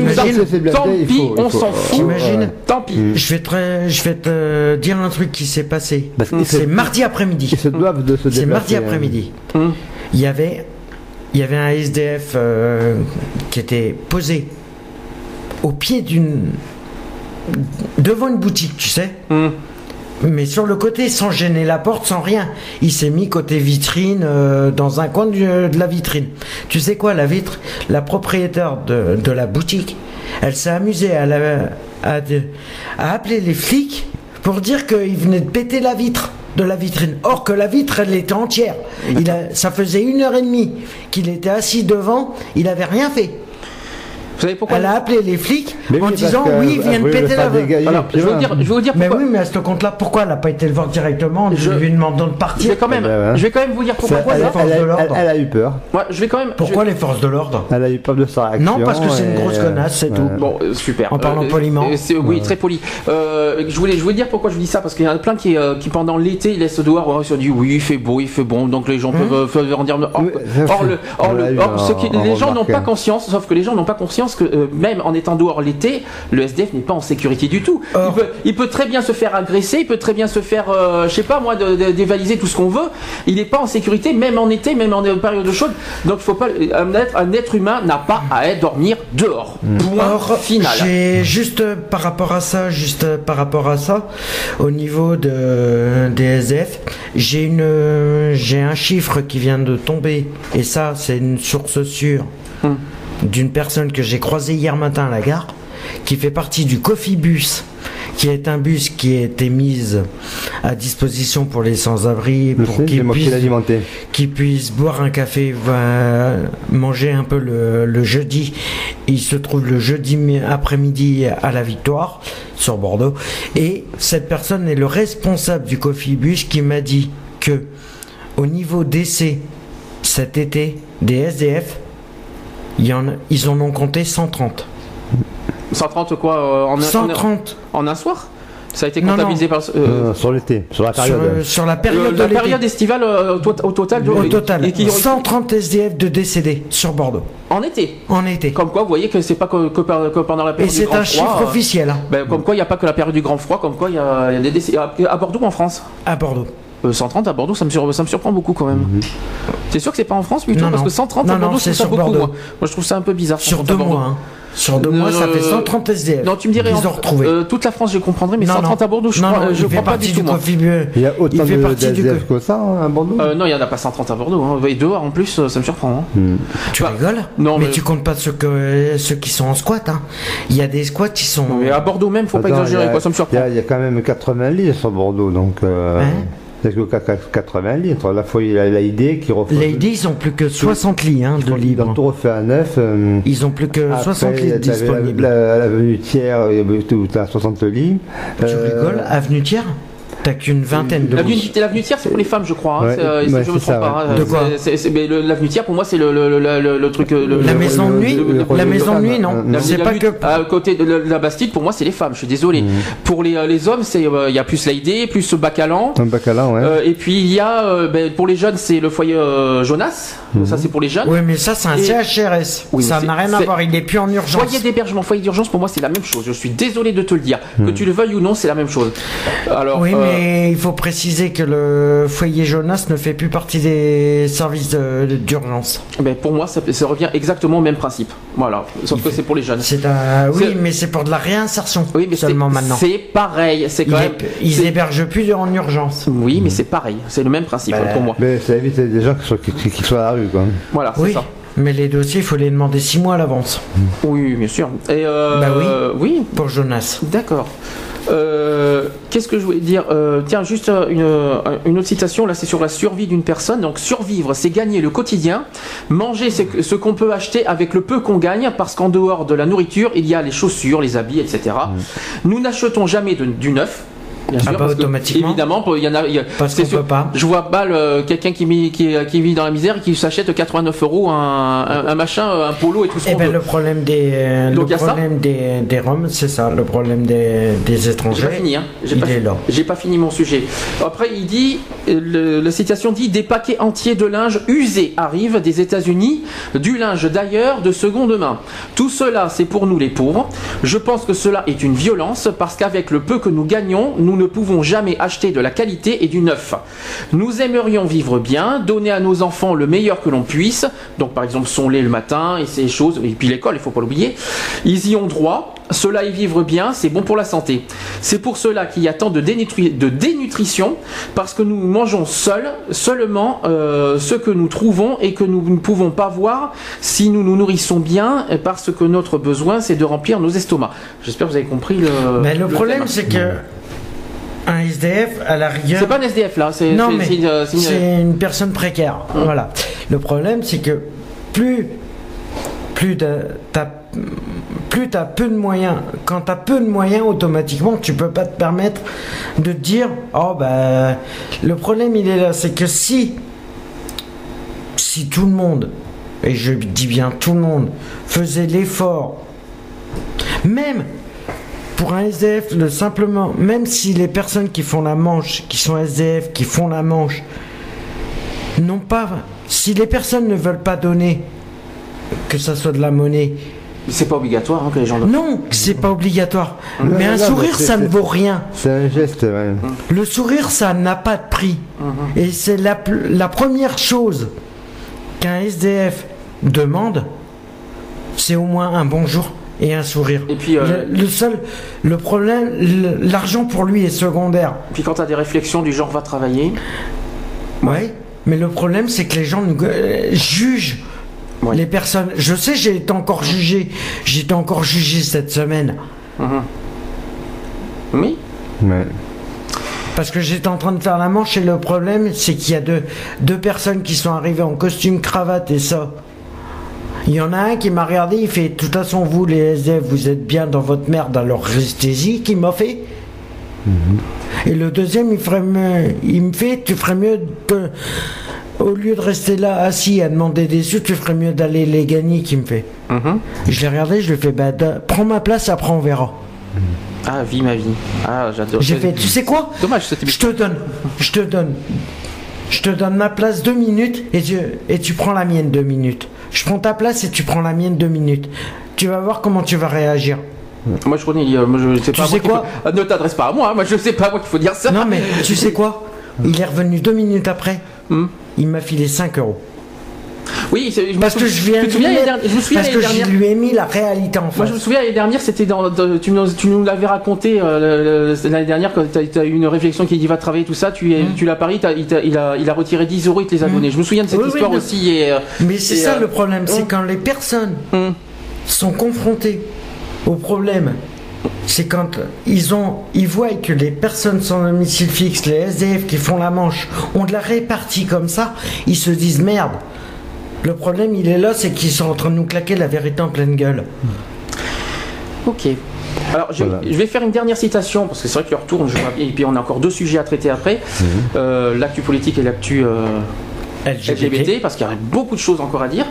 tant pis, on s'en fout. Imagine. Tant pis. Mm. Je vais te, je vais te dire un truc qui s'est passé. C'est mardi après-midi. Ils se doivent de se C'est mardi hein. après-midi. Mm. Il y avait, il y avait un SDF euh, qui était posé au pied d'une, devant une boutique, tu sais. Mm. Mais sur le côté, sans gêner la porte, sans rien. Il s'est mis côté vitrine, euh, dans un coin de, la vitrine. Tu sais quoi, la vitre, la propriétaire de, de la boutique, elle s'est amusée à, à, appeler les flics pour dire qu'il venait de péter la vitre de la vitrine. Or que la vitre, elle était entière. Il a, ça faisait une heure et demie qu'il était assis devant, il n'avait rien fait. Vous savez pourquoi Elle a appelé les flics en disant oui, il vient de péter la Alors, je, vais vous dire, je vais vous dire pourquoi. Mais oui, mais à ce compte-là, pourquoi elle n'a pas été le voir directement Je lui demandant de partir. Je vais quand même, eh ben, je vais quand même vous dire pourquoi. Elle, les forces de l'ordre. Elle, a eu peur. Ouais, je vais quand même. Pourquoi les forces de l'ordre Elle a eu peur de sa réaction. Non, parce que c'est une grosse connasse, c'est tout. Bon, euh, super. En parlant euh, poliment. Euh, oui, très poli. je voulais, je voulais dire pourquoi je vous dis ça parce qu'il y en a plein qui, qui pendant l'été laissent dehors. Ils se disent oui, il fait beau, il fait bon, donc les gens hein peuvent en dire. Or, les gens n'ont pas conscience, sauf que les gens n'ont pas conscience que même en étant dehors l'été, le SDF n'est pas en sécurité du tout. Il peut, très bien se faire agresser, il peut très bien se faire, euh, je sais pas moi, dévaliser tout ce qu'on veut. Il n'est pas en sécurité, même en été, même en période chaude. Donc il faut pas, un être, un être humain n'a pas à être dormir dehors. Mm. Point final. J'ai juste euh, par rapport à ça, juste euh, par rapport à ça, au niveau de, des SDF, j'ai une, j'ai un chiffre qui vient de tomber et ça c'est une source sûre. Mm d'une personne que j'ai croisée hier matin à la gare, qui fait partie du Coffee Bus, qui est un bus qui a été mis à disposition pour les sans-abri, pour qu'ils puissent, puissent, boire un café, manger un peu le, jeudi. Il se trouve le jeudi après-midi à la Victoire sur Bordeaux. Et cette personne est le responsable du Coffee Bus qui m'a dit que au niveau d'essai cet été des SDF, il y en ils en ont compté 130. 130 quoi euh, en, 130 en, un soir? Ça a été comptabilisé par euh, sur l'été, sur la période. Sur, la période, la période estivale au, total. au total. 130 SDF de décédés sur Bordeaux. En été? En été. Comme quoi, vous voyez que c'est pas que, pendant la période du grand froid. Et c'est un chiffre officiel. Hein. Ben, comme quoi, il n'y a pas que la période du grand froid. Comme quoi, il y, a des décès à Bordeaux ou en France? À Bordeaux. 130 euh, à Bordeaux, ça me, ça me surprend beaucoup quand même. Mhm. C'est sûr que c'est pas en France plutôt Parce que 130 à Bordeaux, c'est ça beaucoup. Moi. je trouve ça un peu bizarre. Sur deux mois. Hein. Sur deux mois, ça fait 130 SDF. Non, tu me dirais, euh, toute la France, je comprendrais, mais 130 à Bordeaux, je non, crois, non, je crois pas du tout. Il y a autant de SDF que ça hein, à Bordeaux? Euh, Non, il n'y en a pas 130 à Bordeaux. Hein. Et dehors, en plus, ça me surprend. Hein. Hmm. Tu bah, rigoles? Non, mais, tu comptes pas ceux, que, ceux qui sont en squat. Hein. Il y a des squats qui sont. mais à Bordeaux même, faut pas exagérer, quoi, ça me surprend. Il y, a quand même 80 lits sur Bordeaux, donc. C'est que 80 litres. La fois, il y a l'AID qui refait. L'AID, ils ont plus que 60 lits hein, de libre. Ils ont refait à neuf. Euh, ils ont plus que 60 lits disponibles. L'avenue Thiers, il y a 60 lits. Tu rigoles euh, Avenue Thiers T'as qu'une vingtaine de L'avenue tiers, c'est pour les femmes, je crois. Hein. Euh, je me trompe pas. De quoi L'avenue tiers, pour moi, c'est le, le, le, le, truc. la maison de nuit La maison de nuit, non. C'est pas que. À côté de la Bastide, pour moi, c'est les femmes. Je suis désolé. Mm. Pour les, euh, les hommes, c'est euh, il y a plus l'AID, plus Bacalan. Bacalan, ouais. Et puis il y a, ben, pour les jeunes, c'est le foyer Jonas. Mm. Ça, c'est pour les jeunes. Oui, mais ça, c'est un CHRS. Ça n'a rien à voir. Il n'est plus en urgence. Foyer d'hébergement, foyer d'urgence, pour moi, c'est la même chose. Je suis désolé de te le dire. Que mm. tu le veuilles ou non, c'est la même chose. Alors. Oui, mais il faut préciser que le foyer Jonas ne fait plus partie des services d'urgence. Ben pour moi, ça, revient exactement au même principe. Voilà, sauf que c'est pour les jeunes. C'est un... Oui, mais c'est pour de la réinsertion oui, mais seulement maintenant. C'est pareil, c'est quand ils, même. Ils hébergent plus en urgence. Oui, mais c'est pareil, c'est le même principe ben, pour moi. Mais ça évite des gens qui sont, qui, sont à la rue, quoi. Voilà, c'est ça. Mais les dossiers, il faut les demander six mois à l'avance. Oui, bien sûr. Et euh, bah oui, oui. Pour Jonas. D'accord. Euh, qu'est-ce que je voulais dire euh, Tiens, juste euh, une, autre citation. Là, c'est sur la survie d'une personne. Donc, survivre, c'est gagner le quotidien. Manger, c'est ce qu'on peut acheter avec le peu qu'on gagne, parce qu'en dehors de la nourriture, il y a les chaussures, les habits, etc. Mmh. Nous n'achetons jamais du neuf. Bien ah, sûr, automatiquement. évidemment, il y en a. parce qu'on peut pas. Je vois pas quelqu'un qui, qui, qui, vit dans la misère et qui s'achète 89 euros un, un, machin, un polo et tout ça. Eh ben, le problème des, euh, le problème des, des Roms, c'est ça, le problème des, des étrangers. J'ai pas fini, hein. J'ai pas, J'ai pas fini mon sujet. Après, il dit, la citation dit des paquets entiers de linge usé arrivent des États-Unis, du linge d'ailleurs de seconde main. Tout cela, c'est pour nous les pauvres. Je pense que cela est une violence parce qu'avec le peu que nous gagnons, nous ne pouvons jamais acheter de la qualité et du neuf. Nous aimerions vivre bien, donner à nos enfants le meilleur que l'on puisse, donc par exemple son lait le matin et ces choses, et puis l'école, il faut pas l'oublier. Ils y ont droit, cela y vivre bien, c'est bon pour la santé. C'est pour cela qu'il y a tant de, de, dénutrition, parce que nous mangeons seuls, seulement euh, ce que nous trouvons et que nous ne pouvons pas voir si nous nous nourrissons bien, parce que notre besoin, c'est de remplir nos estomacs. J'espère que vous avez compris le. Mais le problème, c'est que un SDF, à la rigueur. C'est pas un SDF là, c'est mais c'est une... personne précaire. Hum. Voilà. Le problème, c'est que plus plus t'as plus as peu de moyens. Quand tu as peu de moyens, automatiquement, tu peux pas te permettre de dire oh ben le problème il est là, c'est que si si tout le monde et je dis bien tout le monde faisait l'effort même pour un SDF, le simplement, même si les personnes qui font la manche, qui sont SDF, qui font la manche, n'ont pas. Si les personnes ne veulent pas donner, que ça soit de la monnaie. C'est pas obligatoire hein, que les gens donnent. Non, c'est pas obligatoire. mais un sourire, ça ne vaut rien. C'est un geste, ouais. Le sourire, ça n'a pas de prix. Mhm. Et c'est la, la première chose qu'un SDF demande, c'est au moins un bonjour et un sourire. Et puis, euh, le, seul, le problème, l'argent pour lui est secondaire. Puis quand tu as des réflexions du genre va travailler. Ouais, mais le problème c'est que les gens euh, jugent les personnes. Je sais, j'ai été encore jugé. J'ai été encore jugé cette semaine. Mhm. Oui. Parce que j'étais en train de faire la manche et le problème, c'est qu'il y a deux, deux personnes qui sont arrivées en costume, cravate et ça. Il y en a un qui m'a regardé, il fait De toute façon, vous les SDF, vous êtes bien dans votre merde, alors restez-y, qui m'a fait. Et le deuxième, il, ferait il me fait Tu ferais mieux de. Au lieu de rester là assis à demander des sous, tu ferais mieux d'aller les gagner, qui me fait. Mhm. Je l'ai regardé, je lui ai fait bah, Prends ma place, après on verra. Ah, vie ma vie. Ah, j'adore. J'ai fait, tu sais quoi Dommage, Je te donne, je te donne. Je te donne ma place deux minutes et tu, et tu prends la mienne deux minutes. Je prends ta place et tu prends la mienne deux minutes. Tu vas voir comment tu vas réagir. Moi je connais, moi, je sais tu sais quoi ah, Ne t'adresse pas à moi, moi je sais pas moi qu'il faut dire ça. Non mais tu sais quoi? Il est revenu deux minutes après. Hmm? Il m'a filé 5 euros. Oui, parce que je viens je me souviens parce que je lui ai mis la réalité en face. Moi, je me souviens l'année dernière, c'était dans, tu, nous l'avais raconté euh, l'année dernière quand tu as, eu une réflexion qui dit va travailler tout ça, tu, mmh. tu l'as parié, il, a, il a retiré 10 euros, il te les a mmh. donnés. Je me souviens de cette histoire aussi. Et, euh, mais c'est ça euh, le problème, c'est mmh. quand les personnes sont confrontées au problème c'est quand ils ont, ils voient que les personnes sans domicile fixe, les SDF qui font la manche, ont de la répartie comme ça, ils se disent merde, le problème, il est là, c'est qu'ils sont en train de nous claquer la vérité en pleine gueule. Ok. Alors, je, vais faire une dernière citation, parce que c'est vrai qu'il retourne, je et puis on a encore deux sujets à traiter après. Mhm. Euh, l'actu politique et l'actu euh, LGBT. parce qu'il y a beaucoup de choses encore à dire.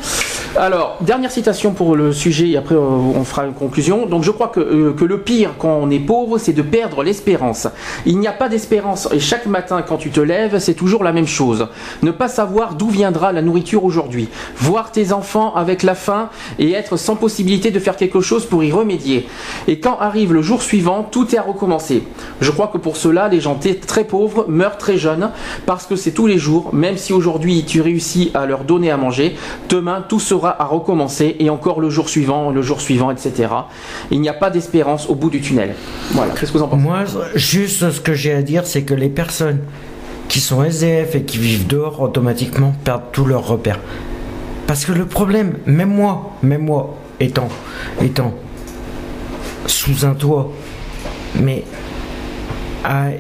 Alors, dernière citation pour le sujet, et après on fera une conclusion. Donc je crois que, euh, que le pire quand on est pauvre, c'est de perdre l'espérance. Il n'y a pas d'espérance, et chaque matin quand tu te lèves, c'est toujours la même chose. Ne pas savoir d'où viendra la nourriture aujourd'hui. Voir tes enfants avec la faim et être sans possibilité de faire quelque chose pour y remédier. Et quand arrive le jour suivant, tout est à recommencer. Je crois que pour cela, les gens très pauvres meurent très jeunes, parce que c'est tous les jours, même si aujourd'hui tu réussis à leur donner à manger, demain tout sera à recommencer et encore le jour suivant, le jour suivant, etc. Il n'y a pas d'espérance au bout du tunnel. Voilà, qu'est-ce que vous en pensez? Moi, juste ce que j'ai à dire, c'est que les personnes qui sont SDF et qui vivent dehors automatiquement perdent tous leurs repères. Parce que le problème, même moi, même moi, étant, étant sous un toit, mais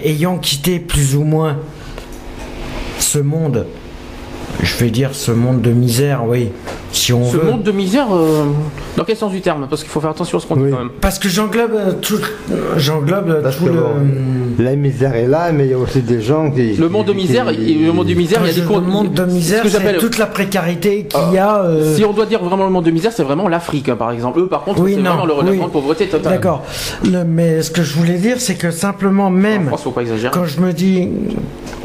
ayant quitté plus ou moins ce monde je vais dire ce monde de misère, oui. Si on ce monde de misère, euh, dans quel sens du terme? Parce qu'il faut faire attention à ce qu'on dit quand même. Parce que j'englobe euh, tout, j'englobe euh, tout le. La misère est là, mais il y a aussi des gens qui. Le monde de misère, le monde de misère, il y a des Le monde de misère, c'est toute la précarité qu'il y a. Si on doit dire vraiment le monde de misère, c'est vraiment l'Afrique, hein, par exemple. Eux, par contre, c'est vraiment le, oui. de pauvreté totale. D'accord. Mais ce que je voulais dire, c'est que simplement, même. faut pas exagérer. Quand je me dis,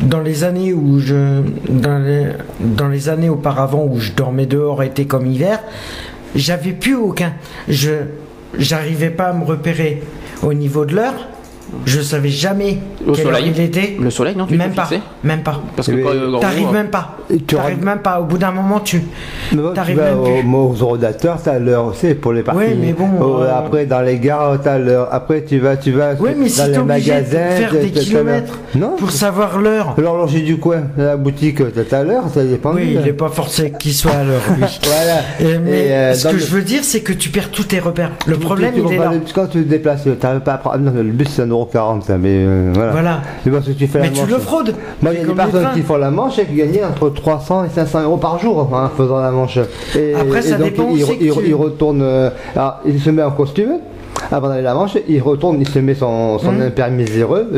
dans les années où je. Dans les, dans les années auparavant où je dormais dehors comme hiver, j'avais plus aucun. Je j'arrivais pas à me repérer au niveau de l'heure je savais jamais le soleil. il était. Le soleil, non Même pas. Même pas. Parce que euh, t'arrives même pas. Tu arrives même pas. Au bout d'un moment, tu. T'arrives même au, aux rodateurs, t'as l'heure aussi pour les parties. Oui, mais bon. Euh, après, dans les gares, t'as l'heure. Après, tu vas, tu vas oui, mais dans si les magasins. De faire des kilomètres non, pour savoir l'heure. L'horloger du coin, la boutique, t'as l'heure, ça dépend. Oui, il n'est pas forcé qu'il soit à l'heure. voilà. mais euh, ce que je veux dire, c'est que tu perds tous tes repères. Le problème, il est là. Quand tu te déplaces, t'arrives pas à prendre. Le bus, c'est un 40 mais euh, voilà. voilà. parce que tu fais mais tu le fraudes. Moi, il y a des personnes qui font la manche et qui gagnent entre 300 et 500 euros par jour en hein, faisant la manche. Et, Après, ça dépend il, il, retourne, euh, il se met en costume. Avant d'aller la manche, il retourne, il se met son, son mmh.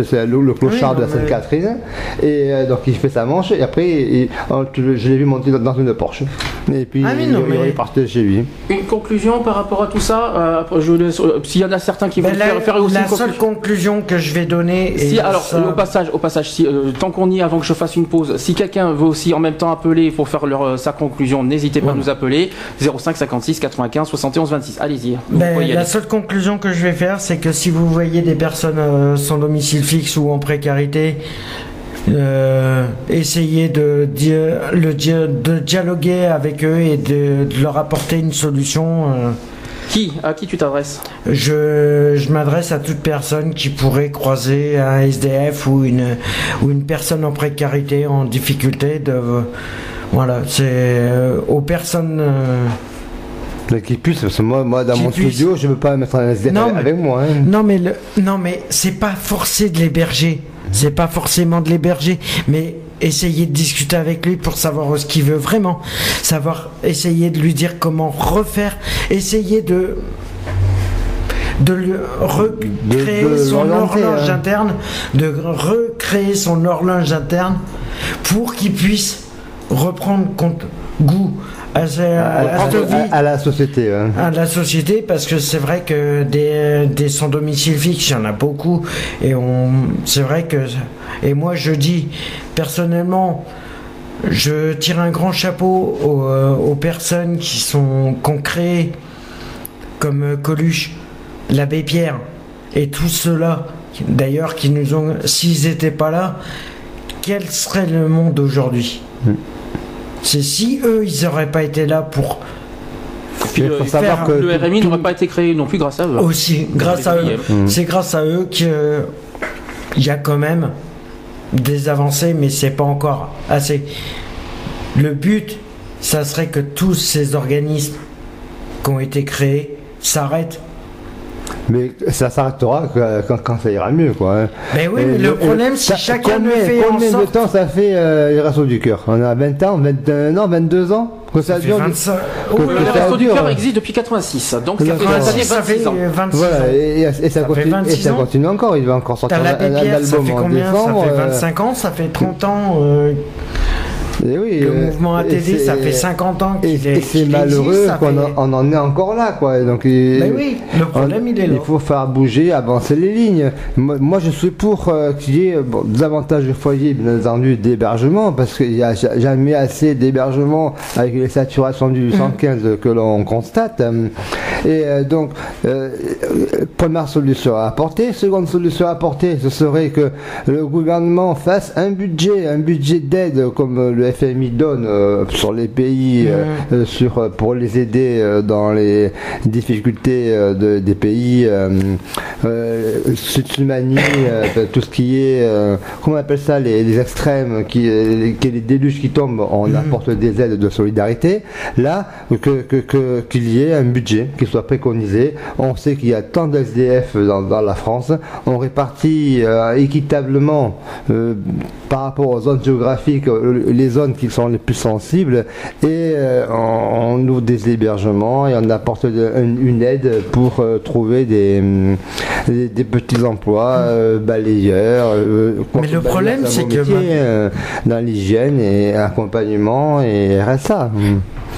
c'est le, clochard de la Sainte-Catherine, et euh, donc il fait sa manche, et après, je l'ai vu monter dans une Porsche. Et puis, ah il, mais... chez lui. Une conclusion par rapport à tout ça euh, euh, S'il y en a certains qui vont ben, faire, faire, aussi La seule conclusion que je vais donner. Si, alors, au passage, au passage si, tant qu'on y est, avant que je fasse une pause, si quelqu'un veut aussi en même temps appeler pour faire leur, sa conclusion, n'hésitez pas à nous appeler 05 56 95 71 26. Allez-y. Ben, la seule conclusion que je vais faire, c'est que si vous voyez des personnes euh, sans domicile fixe ou en précarité, euh, essayez de, de dialoguer avec eux et de, leur apporter une solution. Euh. Qui? À qui tu t'adresses? Je, je m'adresse à toute personne qui pourrait croiser un SDF ou une, ou une personne en précarité, en difficulté. De, voilà, c'est aux personnes qui puisse, parce que moi, moi dans mon studio, je ne veux pas mettre un SDF avec moi. Hein. Non, mais, le, non, mais c'est pas forcé de l'héberger. c'est pas forcément de l'héberger, mais essayer de discuter avec lui pour savoir ce qu'il veut vraiment, savoir essayer de lui dire comment refaire, essayer de de lui recréer son horloge hein. interne, de recréer son horloge interne pour qu'il puisse reprendre compte, goût à, à, la société. À la société, parce que c'est vrai que des, des sans domicile fixe, il y en a beaucoup. Et on, c'est vrai que. Et moi, je dis, personnellement, je tire un grand chapeau aux, euh, aux personnes qui sont concrées, comme Coluche, l'abbé Pierre, et tous ceux-là, d'ailleurs, qui nous ont. S'ils n'étaient pas là, quel serait le monde aujourd'hui? Mm. C'est si eux, ils n'auraient pas été là pour puis le, savoir que le RMI n'aurait pas été créé non plus grâce à eux. Aussi, grâce à eux. Mmh. C'est grâce à eux qu'il y a quand même des avancées, mais c'est pas encore assez. Le but, ça serait que tous ces organismes qui ont été créés s'arrêtent mais ça s'arrêtera quand, quand, ça ira mieux, quoi. Hein. Ben oui, mais le problème, si chacun combien, fait combien de temps ça fait euh, les Restos du Cœur? On a 20 ans, 21 ans, 22 ans que ça, dure 25... que, que les Restos du Cœur existent depuis 86, donc ça fait, ça fait ans. 26 voilà, et, et, ça, ça, continue, et ça continue encore, il va encore sortir un, un, album en décembre. Ça fait 25 euh, ans, ça fait 30 ans... Euh, oui, le euh, mouvement ATD, ça fait 50 ans qu'il est. Et c'est malheureux qu'on en, en est encore là, quoi. Donc, ben oui, le problème, il est là. Il faut faire bouger, avancer les lignes. Moi, je suis pour euh, qu'il y ait bon, davantage de foyers, bien entendu, d'hébergement, parce qu'il n'y a jamais assez d'hébergement avec les saturations du 115 mmh. que l'on constate. Et euh, donc, première solution à apporter. Seconde solution à apporter, ce serait que le gouvernement fasse un budget, un budget d'aide comme le FMI donne euh, sur les pays euh, euh, sur, pour les aider dans les difficultés des pays, Sud-Soumanie, tout ce qui est, comment on appelle ça, les, extrêmes, qui, les, les déluges qui tombent, on mm. apporte des aides de solidarité. Là, que, qu'il y ait un budget qui soit préconisé. On sait qu'il y a tant d'SDF dans, dans, la France. On répartit équitablement par rapport aux zones géographiques les zones qui sont les plus sensibles et euh, on, ouvre des hébergements et on apporte une, aide pour euh, trouver des, des, petits emplois, euh, balayeurs. Mais le problème, c'est que dans l'hygiène et accompagnement et RSA.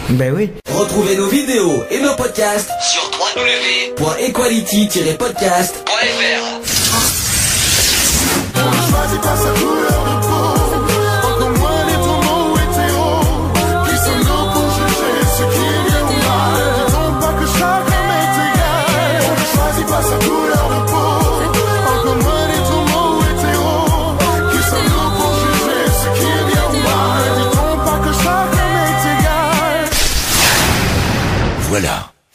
Ben oui. Retrouvez nos vidéos et nos podcasts sur www.equality-podcast.fr.